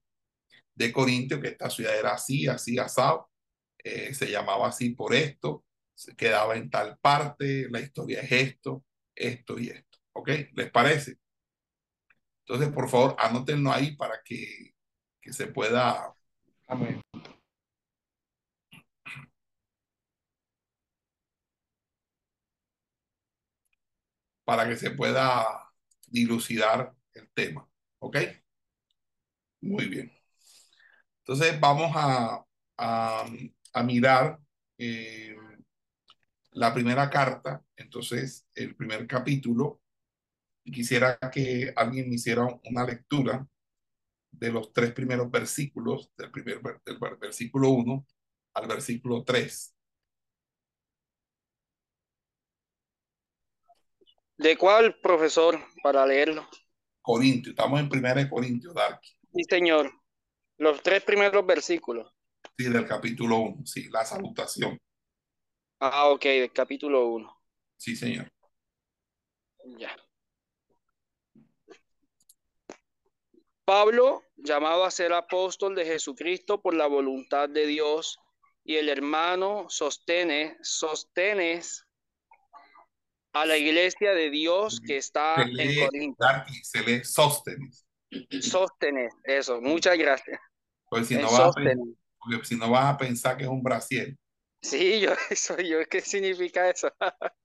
de Corintio que esta ciudad era así, así, asado, eh, se llamaba así por esto, se quedaba en tal parte, la historia es esto, esto y esto. ¿Ok? ¿Les parece? Entonces, por favor, anótenlo ahí para que, que se pueda... Amén. Para que se pueda dilucidar el tema. ¿Ok? Muy bien. Entonces vamos a, a, mirar eh, la primera carta, entonces el primer capítulo. Quisiera que alguien me hiciera una lectura de los tres primeros versículos, del, primer, del versículo 1 al versículo 3. ¿De cuál, profesor, para leerlo? Corintios, estamos en primera de Corintios, Darky. Sí, señor. Los tres primeros versículos. Sí, del capítulo 1, sí, la salutación. Ah, ok, del capítulo 1. Sí, señor. Ya. Pablo, llamado a ser apóstol de Jesucristo por la voluntad de Dios, y el hermano sostene, sostenes a la iglesia de Dios que está Se en Corinto. Se lee Sóstenes. Sostenes, eso, muchas gracias. Pues si no, vas a, Sóstenes. porque si no vas a pensar que es un brasier. Sí, [laughs] yo soy yo. ¿Qué significa eso? [laughs]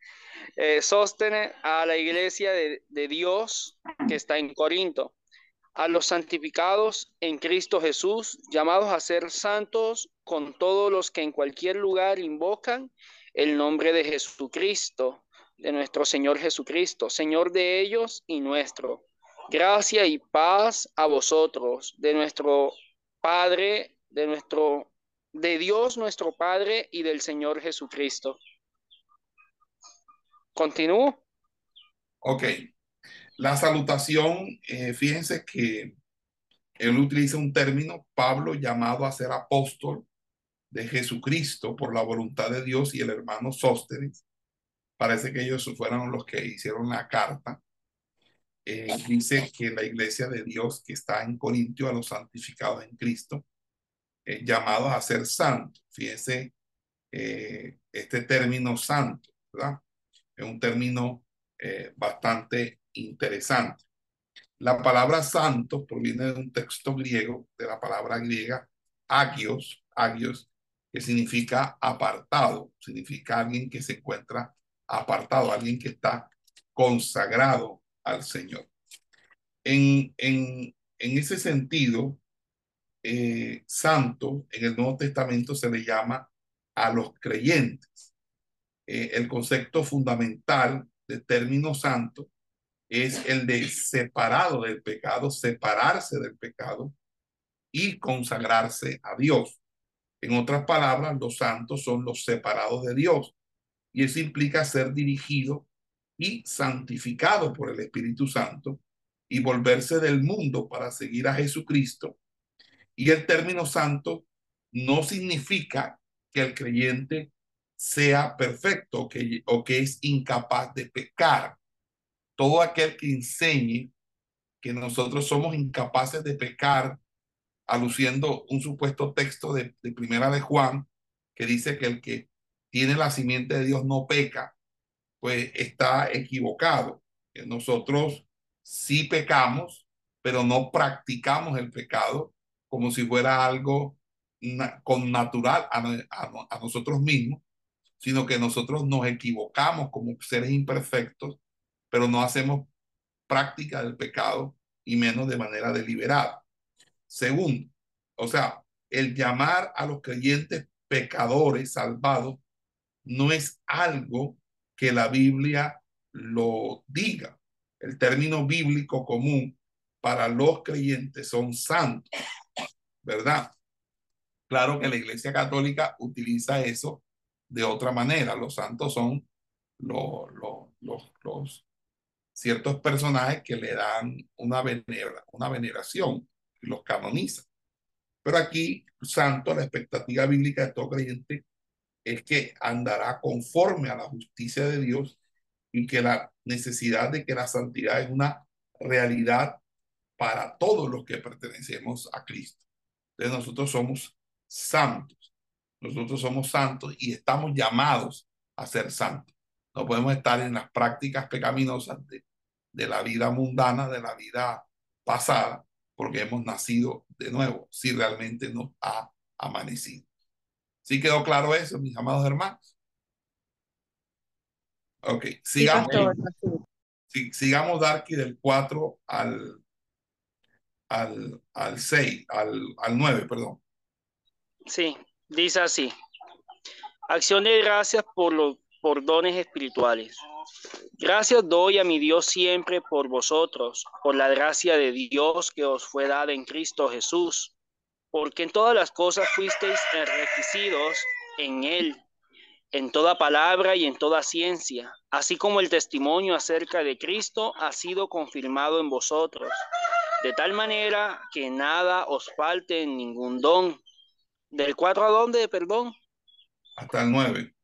Eh, sostener a la iglesia de, de Dios que está en Corinto, a los santificados en Cristo Jesús, llamados a ser santos con todos los que en cualquier lugar invocan el nombre de Jesucristo, de nuestro Señor Jesucristo, Señor de ellos y nuestro. Gracia y paz a vosotros, de nuestro Padre, de nuestro de Dios nuestro Padre y del Señor Jesucristo. Continúo. Ok. La salutación, eh, fíjense que él utiliza un término, Pablo llamado a ser apóstol de Jesucristo por la voluntad de Dios y el hermano Sóstenes. Parece que ellos fueron los que hicieron la carta. Eh, dice que la iglesia de Dios que está en Corintio, a los santificados en Cristo, eh, llamados a ser santos. Fíjense eh, este término santo, ¿verdad? Es un término eh, bastante interesante. La palabra santo proviene de un texto griego, de la palabra griega agios, agios, que significa apartado, significa alguien que se encuentra apartado, alguien que está consagrado al Señor. En, en, en ese sentido, eh, santo en el Nuevo Testamento se le llama a los creyentes. Eh, el concepto fundamental del término santo es el de separado del pecado, separarse del pecado y consagrarse a Dios. En otras palabras, los santos son los separados de Dios y eso implica ser dirigido y santificado por el Espíritu Santo y volverse del mundo para seguir a Jesucristo. Y el término santo no significa que el creyente sea perfecto que, o que es incapaz de pecar. Todo aquel que enseñe que nosotros somos incapaces de pecar, aluciendo un supuesto texto de, de primera de Juan, que dice que el que tiene la simiente de Dios no peca, pues está equivocado. Nosotros sí pecamos, pero no practicamos el pecado como si fuera algo con natural a, a nosotros mismos, sino que nosotros nos equivocamos como seres imperfectos, pero no hacemos práctica del pecado y menos de manera deliberada. Segundo, o sea, el llamar a los creyentes pecadores salvados no es algo que la Biblia lo diga. El término bíblico común para los creyentes son santos, ¿verdad? Claro que la Iglesia Católica utiliza eso de otra manera. Los santos son los, los, los, los ciertos personajes que le dan una, venera, una veneración y los canonizan. Pero aquí, santo, la expectativa bíblica de todo creyente es que andará conforme a la justicia de Dios y que la necesidad de que la santidad es una realidad para todos los que pertenecemos a Cristo. Entonces nosotros somos santos, nosotros somos santos y estamos llamados a ser santos. No podemos estar en las prácticas pecaminosas de, la vida mundana, de la vida pasada, porque hemos nacido de nuevo, si realmente nos ha amanecido. ¿Sí quedó claro eso, mis amados hermanos? Ok, sigamos. Sí, sigamos, Darky, del 4 al, al, al 6, al, al 9, perdón. Sí, dice así. Acción de gracias por los por dones espirituales. Gracias doy a mi Dios siempre por vosotros, por la gracia de Dios que os fue dada en Cristo Jesús, porque en todas las cosas fuisteis enriquecidos en Él, en toda palabra y en toda ciencia, así como el testimonio acerca de Cristo ha sido confirmado en vosotros, de tal manera que nada os falte en ningún don. ¿Del 4 a dónde, perdón? Hasta el 9.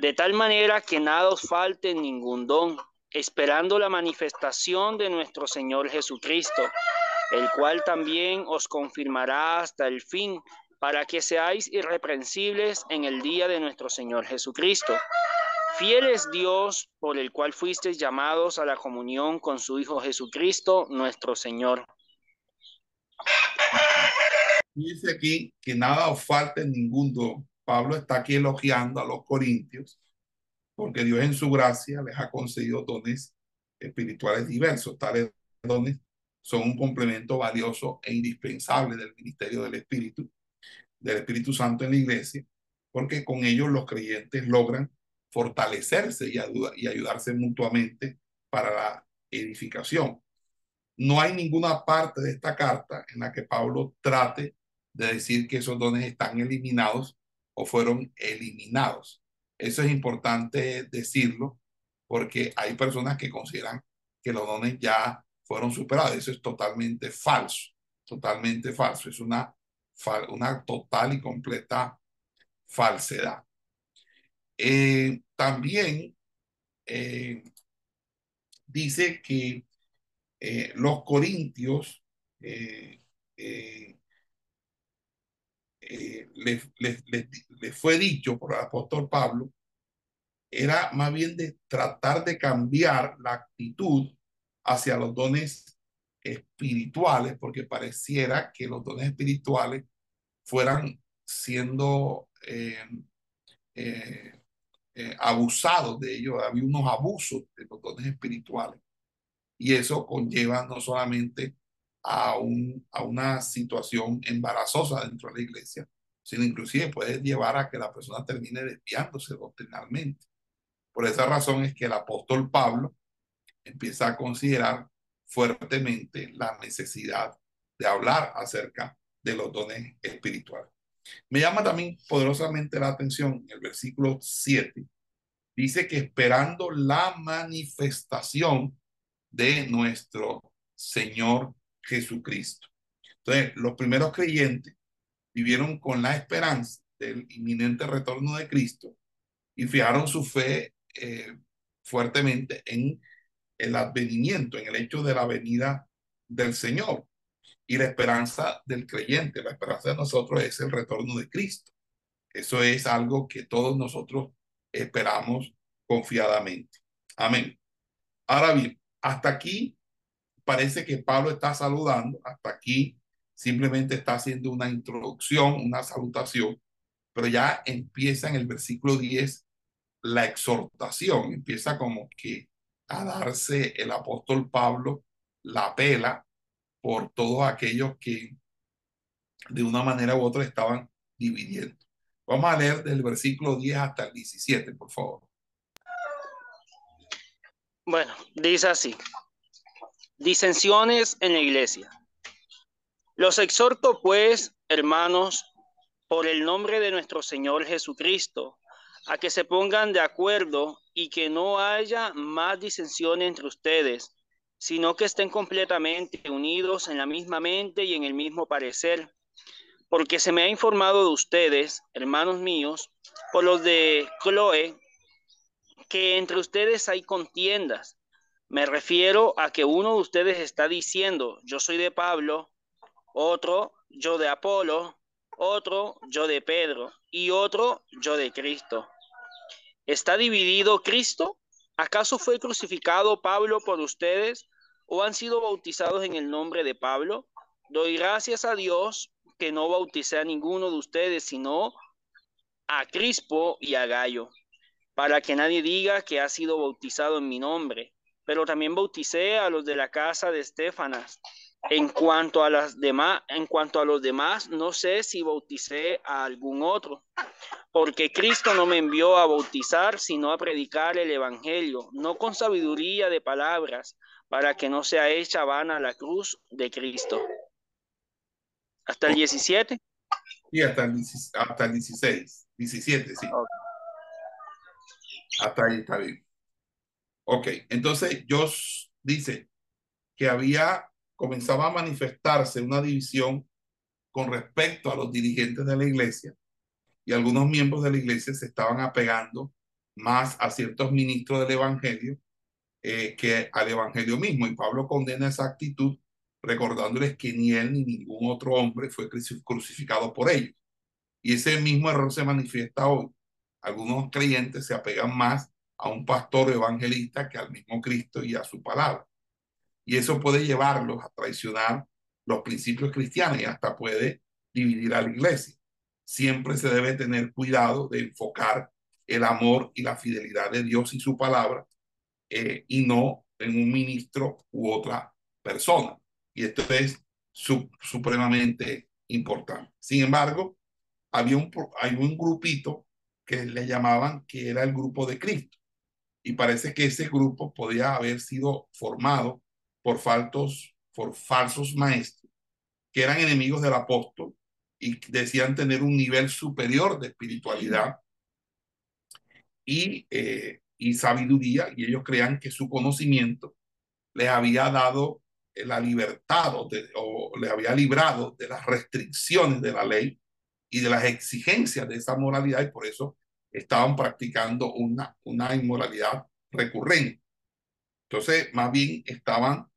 De tal manera que nada os falte en ningún don, esperando la manifestación de nuestro Señor Jesucristo, el cual también os confirmará hasta el fin, para que seáis irreprensibles en el día de nuestro Señor Jesucristo. Fiel es Dios por el cual fuisteis llamados a la comunión con su Hijo Jesucristo, nuestro Señor. Dice aquí que nada os falte ningún don. Pablo está aquí elogiando a los corintios porque Dios en su gracia les ha concedido dones espirituales diversos. Tales dones son un complemento valioso e indispensable del ministerio del Espíritu, del Espíritu Santo en la iglesia, porque con ellos los creyentes logran fortalecerse y, ayudarse mutuamente para la edificación. No hay ninguna parte de esta carta en la que Pablo trate de decir que esos dones están eliminados o fueron eliminados. Eso es importante decirlo porque hay personas que consideran que los dones ya fueron superados. Eso es totalmente falso, totalmente falso. Es una, una total y completa falsedad. Eh, también eh, dice que eh, los corintios les, les, fue dicho por el apóstol Pablo, era más bien de tratar de cambiar la actitud hacia los dones espirituales, porque pareciera que los dones espirituales fueran siendo eh, eh, eh, abusados de ellos, había unos abusos de los dones espirituales. Y eso conlleva no solamente a, un, a una situación embarazosa dentro de la iglesia, sino inclusive puede llevar a que la persona termine desviándose doctrinalmente. Por esa razón es que el apóstol Pablo empieza a considerar fuertemente la necesidad de hablar acerca de los dones espirituales. Me llama también poderosamente la atención el versículo 7. Dice que esperando la manifestación de nuestro Señor Jesucristo. Entonces, los primeros creyentes vivieron con la esperanza del inminente retorno de Cristo y fijaron su fe eh, fuertemente en el advenimiento, en el hecho de la venida del Señor. Y la esperanza del creyente, la esperanza de nosotros es el retorno de Cristo. Eso es algo que todos nosotros esperamos confiadamente. Amén. Ahora bien, hasta aquí parece que Pablo está saludando, hasta aquí simplemente está haciendo una introducción, una salutación, pero ya empieza en el versículo 10 la exhortación, empieza como que a darse el apóstol Pablo la pela por todos aquellos que de una manera u otra estaban dividiendo. Vamos a leer del versículo 10 hasta el 17, por favor. Bueno, dice así. Disensiones en la iglesia. Los exhorto pues, hermanos, por el nombre de nuestro Señor Jesucristo, a que se pongan de acuerdo y que no haya más disensión entre ustedes, sino que estén completamente unidos en la misma mente y en el mismo parecer. Porque se me ha informado de ustedes, hermanos míos, por los de Chloe, que entre ustedes hay contiendas. Me refiero a que uno de ustedes está diciendo, yo soy de Pablo, otro, yo de Apolo, otro, yo de Pedro, y otro, yo de Cristo. ¿Está dividido Cristo? ¿Acaso fue crucificado Pablo por ustedes o han sido bautizados en el nombre de Pablo? Doy gracias a Dios que no bauticé a ninguno de ustedes, sino a Crispo y a Gallo, para que nadie diga que ha sido bautizado en mi nombre. Pero también bauticé a los de la casa de Estefanas. En cuanto a las demás, en cuanto a los demás, no sé si bauticé a algún otro porque Cristo no me envió a bautizar, sino a predicar el Evangelio, no con sabiduría de palabras, para que no sea hecha vana la cruz de Cristo. ¿Hasta el 17? Sí, hasta el, hasta el 16. 17, sí. Hasta ahí está bien. Ok, entonces Dios dice que había, comenzaba a manifestarse una división con respecto a los dirigentes de la iglesia y algunos miembros de la iglesia se estaban apegando más a ciertos ministros del evangelio eh, que al evangelio mismo. Y Pablo condena esa actitud recordándoles que ni él ni ningún otro hombre fue crucificado por ellos. Y ese mismo error se manifiesta hoy. Algunos creyentes se apegan más a un pastor evangelista que al mismo Cristo y a su palabra. Y eso puede llevarlos a traicionar los principios cristianos y hasta puede dividir a la iglesia. Siempre se debe tener cuidado de enfocar el amor y la fidelidad de Dios y su palabra eh, y no en un ministro u otra persona. Y esto es supremamente importante. Sin embargo, había un, hay un grupito que le llamaban que era el grupo de Cristo. Y parece que ese grupo podía haber sido formado por, faltos, por falsos maestros que eran enemigos del apóstol y decían tener un nivel superior de espiritualidad y, eh, y sabiduría, y ellos creían que su conocimiento les había dado la libertad o, o les había librado de las restricciones de la ley y de las exigencias de esa moralidad, y por eso estaban practicando una, una inmoralidad recurrente. Entonces, más bien estaban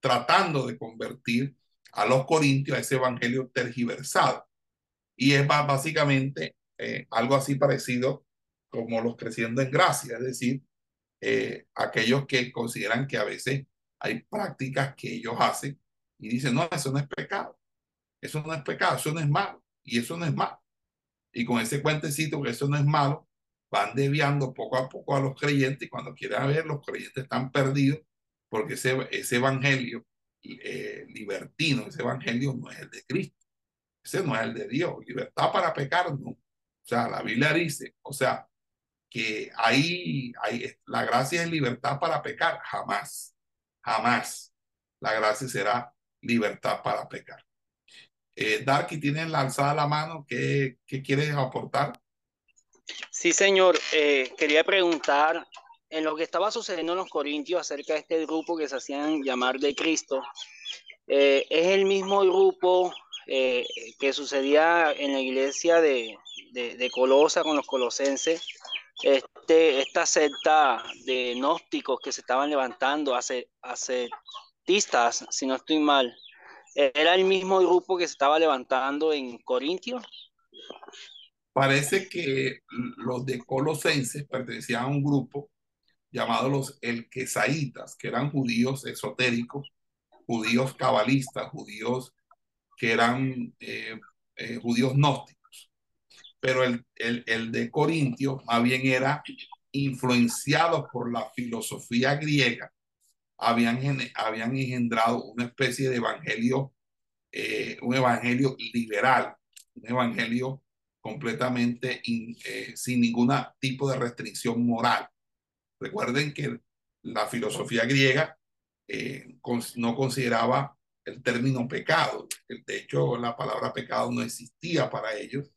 tratando de convertir a los corintios a ese evangelio tergiversado. Y es básicamente eh, algo así parecido como los creciendo en gracia, es decir, eh, aquellos que consideran que a veces hay prácticas que ellos hacen y dicen, no, eso no es pecado, eso no es pecado, eso no es malo, y eso no es malo. Y con ese cuentecito que eso no es malo, van desviando poco a poco a los creyentes y cuando quieren ver, los creyentes están perdidos porque ese, ese evangelio eh, libertino, ese evangelio no es el de Cristo, ese no es el de Dios. Libertad para pecar, no. O sea, la Biblia dice, o sea, que ahí, ahí la gracia es libertad para pecar, jamás, jamás. La gracia será libertad para pecar. Eh, Darky, ¿tienes la alzada la mano? ¿Qué, qué quieres aportar? Sí, señor. Eh, quería preguntar en lo que estaba sucediendo en los Corintios acerca de este grupo que se hacían llamar de Cristo. Eh, es el mismo grupo eh, que sucedía en la iglesia de, de, Colosa con los colosenses. Este, esta secta de gnósticos que se estaban levantando, ascetistas, si no estoy mal. ¿Era el mismo grupo que se estaba levantando en Corintios? Parece que los de Colosenses pertenecían a un grupo llamado los elquesaitas, que eran judíos esotéricos, judíos cabalistas, judíos que eran eh, eh, judíos gnósticos. Pero el, el, el de Corintio más bien era influenciado por la filosofía griega, habían, habían engendrado una especie de evangelio, eh, un evangelio liberal, un evangelio completamente eh, sin ningún tipo de restricción moral. Recuerden que la filosofía griega eh, no consideraba el término pecado. De hecho, la palabra pecado no existía para ellos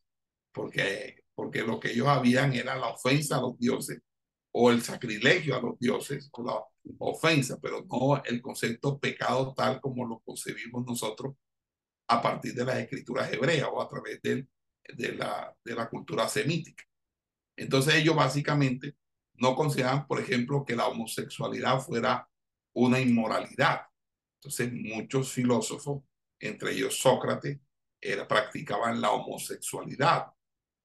porque, porque lo que ellos habían era la ofensa a los dioses o el sacrilegio a los dioses o la ofensa, pero no el concepto pecado tal como lo concebimos nosotros a partir de las escrituras hebreas o a través del de la, de la cultura semítica. Entonces ellos básicamente no consideraban, por ejemplo, que la homosexualidad fuera una inmoralidad. Entonces muchos filósofos, entre ellos Sócrates, era, practicaban la homosexualidad.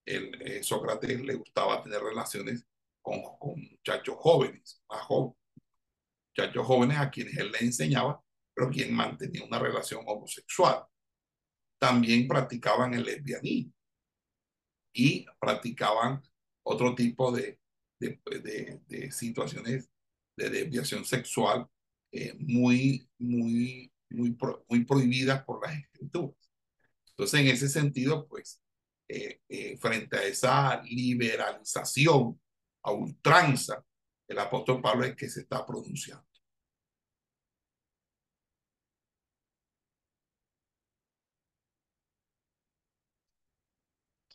El, eh, Sócrates le gustaba tener relaciones con, con muchachos jóvenes, más jóvenes, muchachos jóvenes a quienes él le enseñaba, pero quien mantenía una relación homosexual. También practicaban el lesbianismo y practicaban otro tipo de, de, de, situaciones de desviación sexual eh, muy, muy, muy, muy prohibidas por las escrituras. Entonces, en ese sentido, pues, eh, eh, frente a esa liberalización a ultranza, el apóstol Pablo es que se está pronunciando.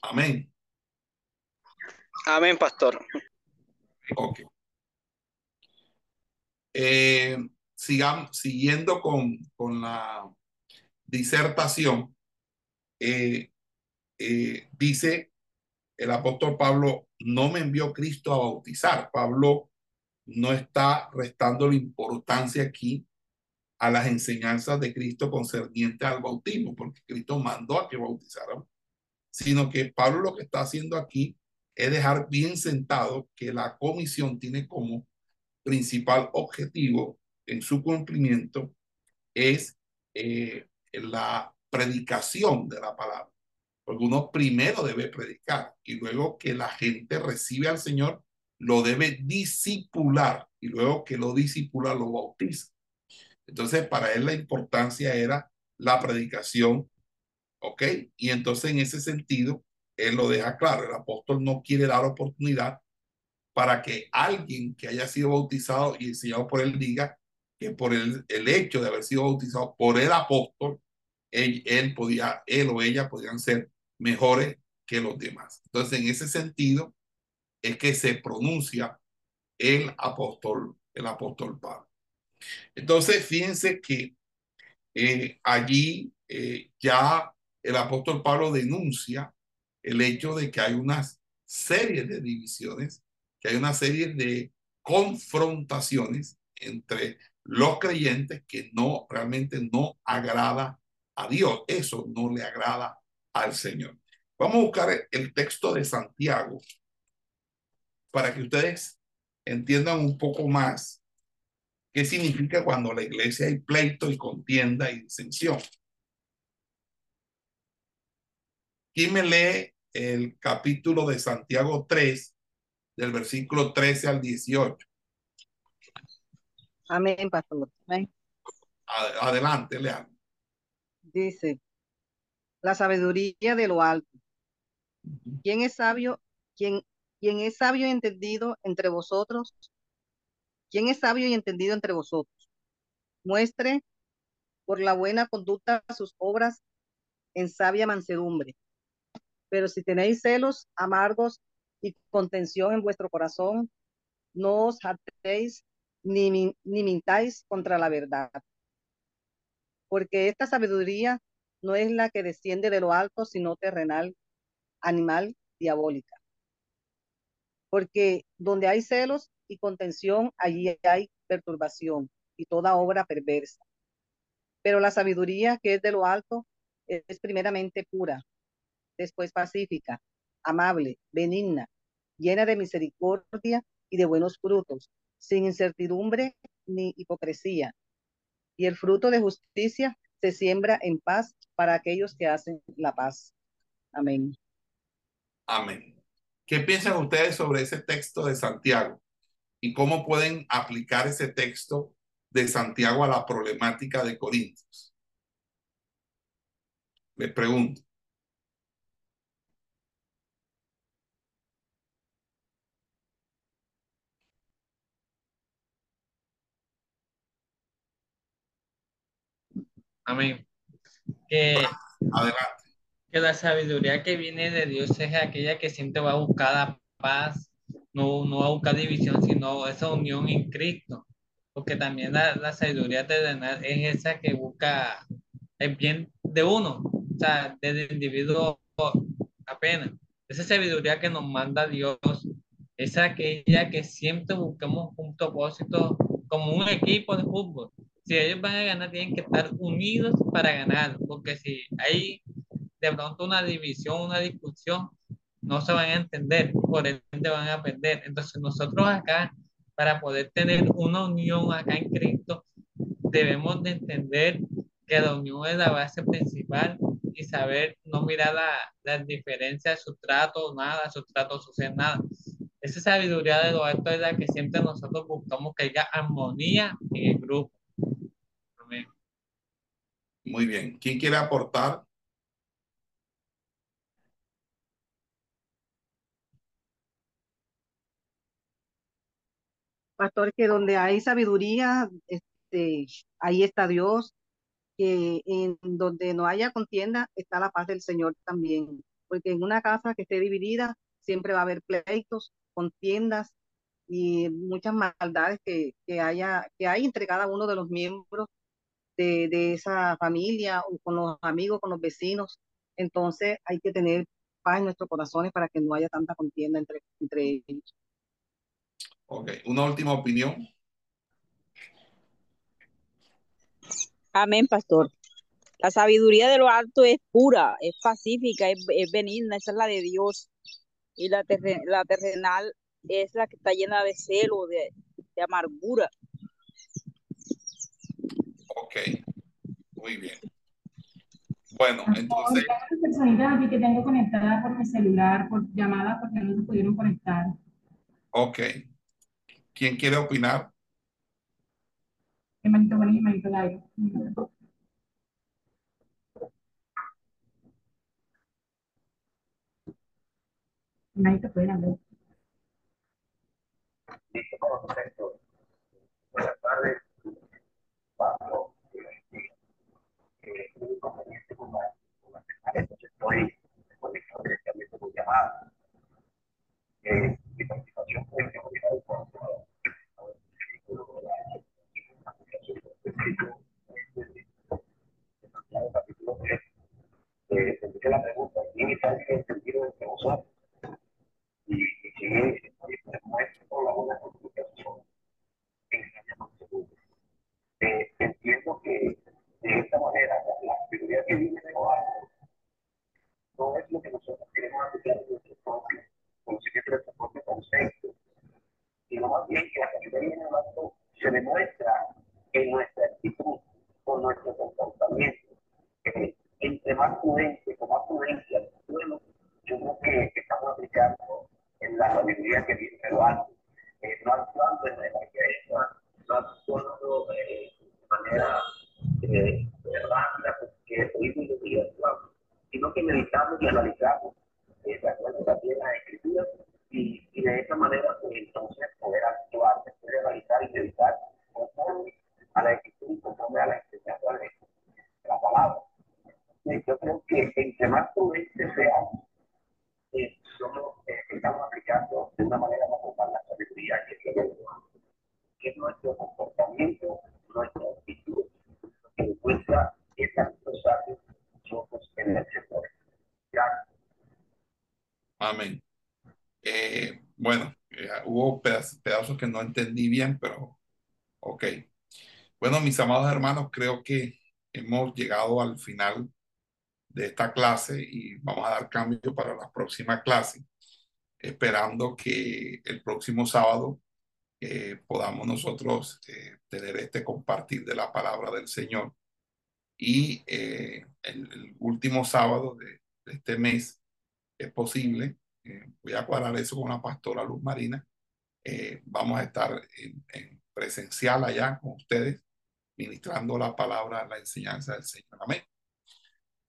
Amén. Amén, pastor. Ok. Eh, sigamos, siguiendo con, con la disertación, eh, eh, dice el apóstol Pablo, no me envió Cristo a bautizar. Pablo no está restando la importancia aquí a las enseñanzas de Cristo concernientes al bautismo, porque Cristo mandó a que bautizaran, sino que Pablo lo que está haciendo aquí es dejar bien sentado que la comisión tiene como principal objetivo en su cumplimiento es eh, la predicación de la palabra. Porque uno primero debe predicar y luego que la gente recibe al Señor, lo debe disipular y luego que lo disipula, lo bautiza. Entonces, para él la importancia era la predicación, ¿ok? Y entonces en ese sentido, él lo deja claro, el apóstol no quiere dar oportunidad para que alguien que haya sido bautizado y enseñado por él diga que por el, el hecho de haber sido bautizado por el apóstol, él, él podía, él o ella podían ser mejores que los demás. Entonces, en ese sentido, es que se pronuncia el apóstol, el apóstol Pablo. Entonces, fíjense que eh, allí eh, ya el apóstol Pablo denuncia el hecho de que hay unas series de divisiones, que hay una serie de confrontaciones entre los creyentes que no realmente no agrada a Dios. Eso no le agrada al Señor. Vamos a buscar el texto de Santiago para que ustedes entiendan un poco más qué significa cuando la iglesia hay pleito y contienda y disensión. ¿Quién me lee el capítulo de Santiago 3, del versículo 13 al 18? Amén, pastor. Amén. Adelante, lean. Dice, la sabiduría de lo alto. ¿Quién es sabio? ¿Quién, quién es sabio y entendido entre vosotros? ¿Quién es sabio y entendido entre vosotros? Muestre por la buena conducta sus obras en sabia mansedumbre. Pero si tenéis celos amargos y contención en vuestro corazón, no os hartéis ni, ni mintáis contra la verdad. Porque esta sabiduría no es la que desciende de lo alto, sino terrenal, animal, diabólica. Porque donde hay celos y contención, allí hay perturbación y toda obra perversa. Pero la sabiduría que es de lo alto es primeramente pura, después pacífica, amable, benigna, llena de misericordia y de buenos frutos, sin incertidumbre ni hipocresía. Y el fruto de justicia se siembra en paz para aquellos que hacen la paz. Amén. Amén. ¿Qué piensan ustedes sobre ese texto de Santiago? ¿Y cómo pueden aplicar ese texto de Santiago a la problemática de Corintios? Les pregunto. Amén. Que, Adelante. que la sabiduría que viene de Dios es aquella que siempre va a buscar la paz, no, no va a buscar división, sino esa unión en Cristo. Porque también la, la sabiduría terrenal es esa que busca el bien de uno, o sea, del individuo apenas. Esa sabiduría que nos manda Dios es aquella que siempre buscamos un propósito como un equipo de fútbol. Si ellos van a ganar, tienen que estar unidos para ganar, porque si hay de pronto una división, una discusión, no se van a entender, por ende van a perder. Entonces nosotros acá, para poder tener una unión acá en Cristo, debemos de entender que la unión es la base principal y saber no mirar las la diferencias, su trato, nada, su trato social, nada. Esa sabiduría de lo alto es la que siempre nosotros buscamos que haya armonía en el grupo. Muy bien. ¿Quién quiere aportar? Pastor, que donde hay sabiduría, este, ahí está Dios, que en donde no haya contienda está la paz del Señor también, porque en una casa que esté dividida siempre va a haber pleitos, contiendas y muchas maldades que, que, haya, que hay entre cada uno de los miembros de, de esa familia o con los amigos, con los vecinos. Entonces hay que tener paz en nuestros corazones para que no haya tanta contienda entre, entre ellos. Ok, una última opinión. Amén, pastor. La sabiduría de lo alto es pura, es pacífica, es, es benigna, esa es la de Dios. Y la, terren, la terrenal es la que está llena de celo, de, de amargura. Ok, muy bien. Bueno, entonces. Hay personitas aquí que tengo conectadas por mi celular, por llamada, porque no se pudieron conectar. Ok. ¿Quién quiere opinar? Hermanito, pueden hablar. Buenas tardes. Eh, con la, con la estoy con. Eh, mi participación en el 3, eh, tendría la pregunta, ¿quién es alguien entendido? Y, muestra por la buena comunicación, enseñamos seguro. Eh, entiendo que de esta manera la sabiduría que viene de lo alto no es lo que nosotros queremos aplicar en nuestro propio conocimiento, de nuestro propio concepto, sino más bien que la sabiduría viene de lo alto se demuestra en nuestra actitud, con nuestro comportamiento. Eh, entre más prudente, con más prudencia, bueno, yo creo que estamos aplicando en la sabiduría que viene de lo alto, eh, no actuando en la iglesia, no actuando eh, de manera eh, rápida, porque hoy muy día actuamos, sino que meditamos y analizamos eh, de acuerdo también a las escrituras y, y de esa manera pues entonces poder actuar, poder analizar y meditar conforme a la escritura y conforme a la enseñanza de la palabra. Eh, yo creo que entre más prudentes seamos, eh, somos, eh, estamos aplicando de una manera más formal la sabiduría que es lo que es nuestro comportamiento, nuestra actitud, que encuentra esta sabios nosotros en el sector. Gracias. Amén. Eh, bueno, eh, hubo pedazos, pedazos que no entendí bien, pero ok. Bueno, mis amados hermanos, creo que hemos llegado al final de esta clase y vamos a dar cambio para la próxima clase, esperando que el próximo sábado eh, podamos nosotros eh, tener este compartir de la palabra del Señor. Y eh, el, último sábado de, de, este mes es posible, voy a cuadrar eso con la pastora Luz Marina, vamos a estar en, en presencial allá con ustedes, ministrando la palabra, la enseñanza del Señor. Amén.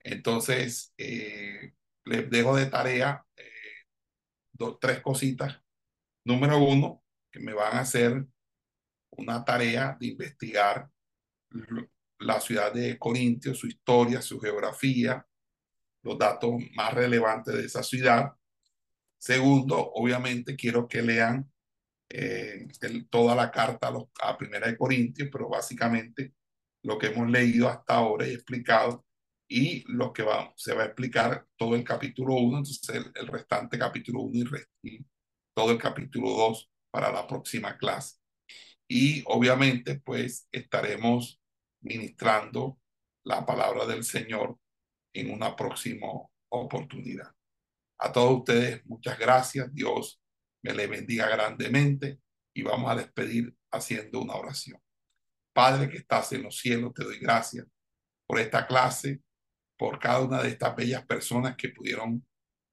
Entonces, eh, les dejo de tarea eh, dos, tres cositas. Número uno, que me van a hacer una tarea de investigar la ciudad de Corintios, su historia, su geografía, los datos más relevantes de esa ciudad. Segundo, obviamente quiero que lean eh, toda la carta a, Primera de Corintios, pero básicamente lo que hemos leído hasta ahora y explicado y lo que va, se va a explicar todo el capítulo 1, entonces el, restante capítulo 1 y, y todo el capítulo 2 para la próxima clase. Y obviamente pues estaremos ministrando la palabra del Señor en una próxima oportunidad. A todos ustedes, muchas gracias. Dios me le bendiga grandemente y vamos a despedir haciendo una oración. Padre que estás en los cielos, te doy gracias por esta clase, por cada una de estas bellas personas que pudieron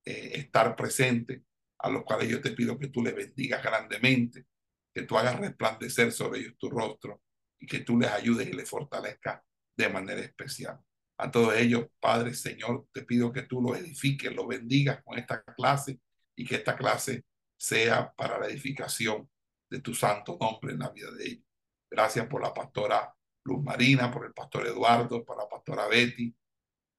eh, estar presentes, a los cuales yo te pido que tú les bendigas grandemente, que tú hagas resplandecer sobre ellos tu rostro y que tú les ayudes y les fortalezcas de manera especial. A todos ellos, Padre, Señor, te pido que tú los edifiques, los bendigas con esta clase y que esta clase sea para la edificación de tu santo nombre en la vida de ellos. Gracias por la pastora Luz Marina, por el pastor Eduardo, por la pastora Betty,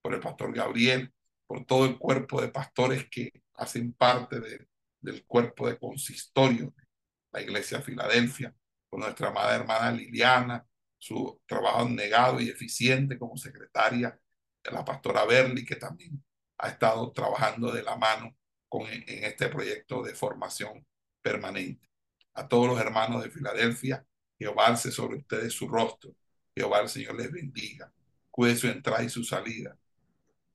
por el pastor Gabriel, por todo el cuerpo de pastores que hacen parte de, del cuerpo de consistorio de la iglesia de Filadelfia, con nuestra amada hermana Liliana, su trabajo negado y eficiente como secretaria la pastora Berli, que también ha estado trabajando de la mano con, en este proyecto de formación permanente. A todos los hermanos de Filadelfia, Jehová alce sobre ustedes su rostro. Jehová el Señor les bendiga. Cuide su entrada y su salida.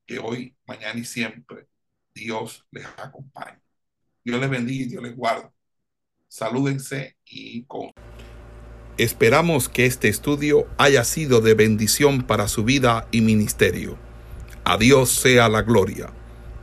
Que hoy, mañana y siempre Dios les acompañe. Dios les bendiga y Dios les guarde. Salúdense y con... Esperamos que este estudio haya sido de bendición para su vida y ministerio. A Dios sea la gloria.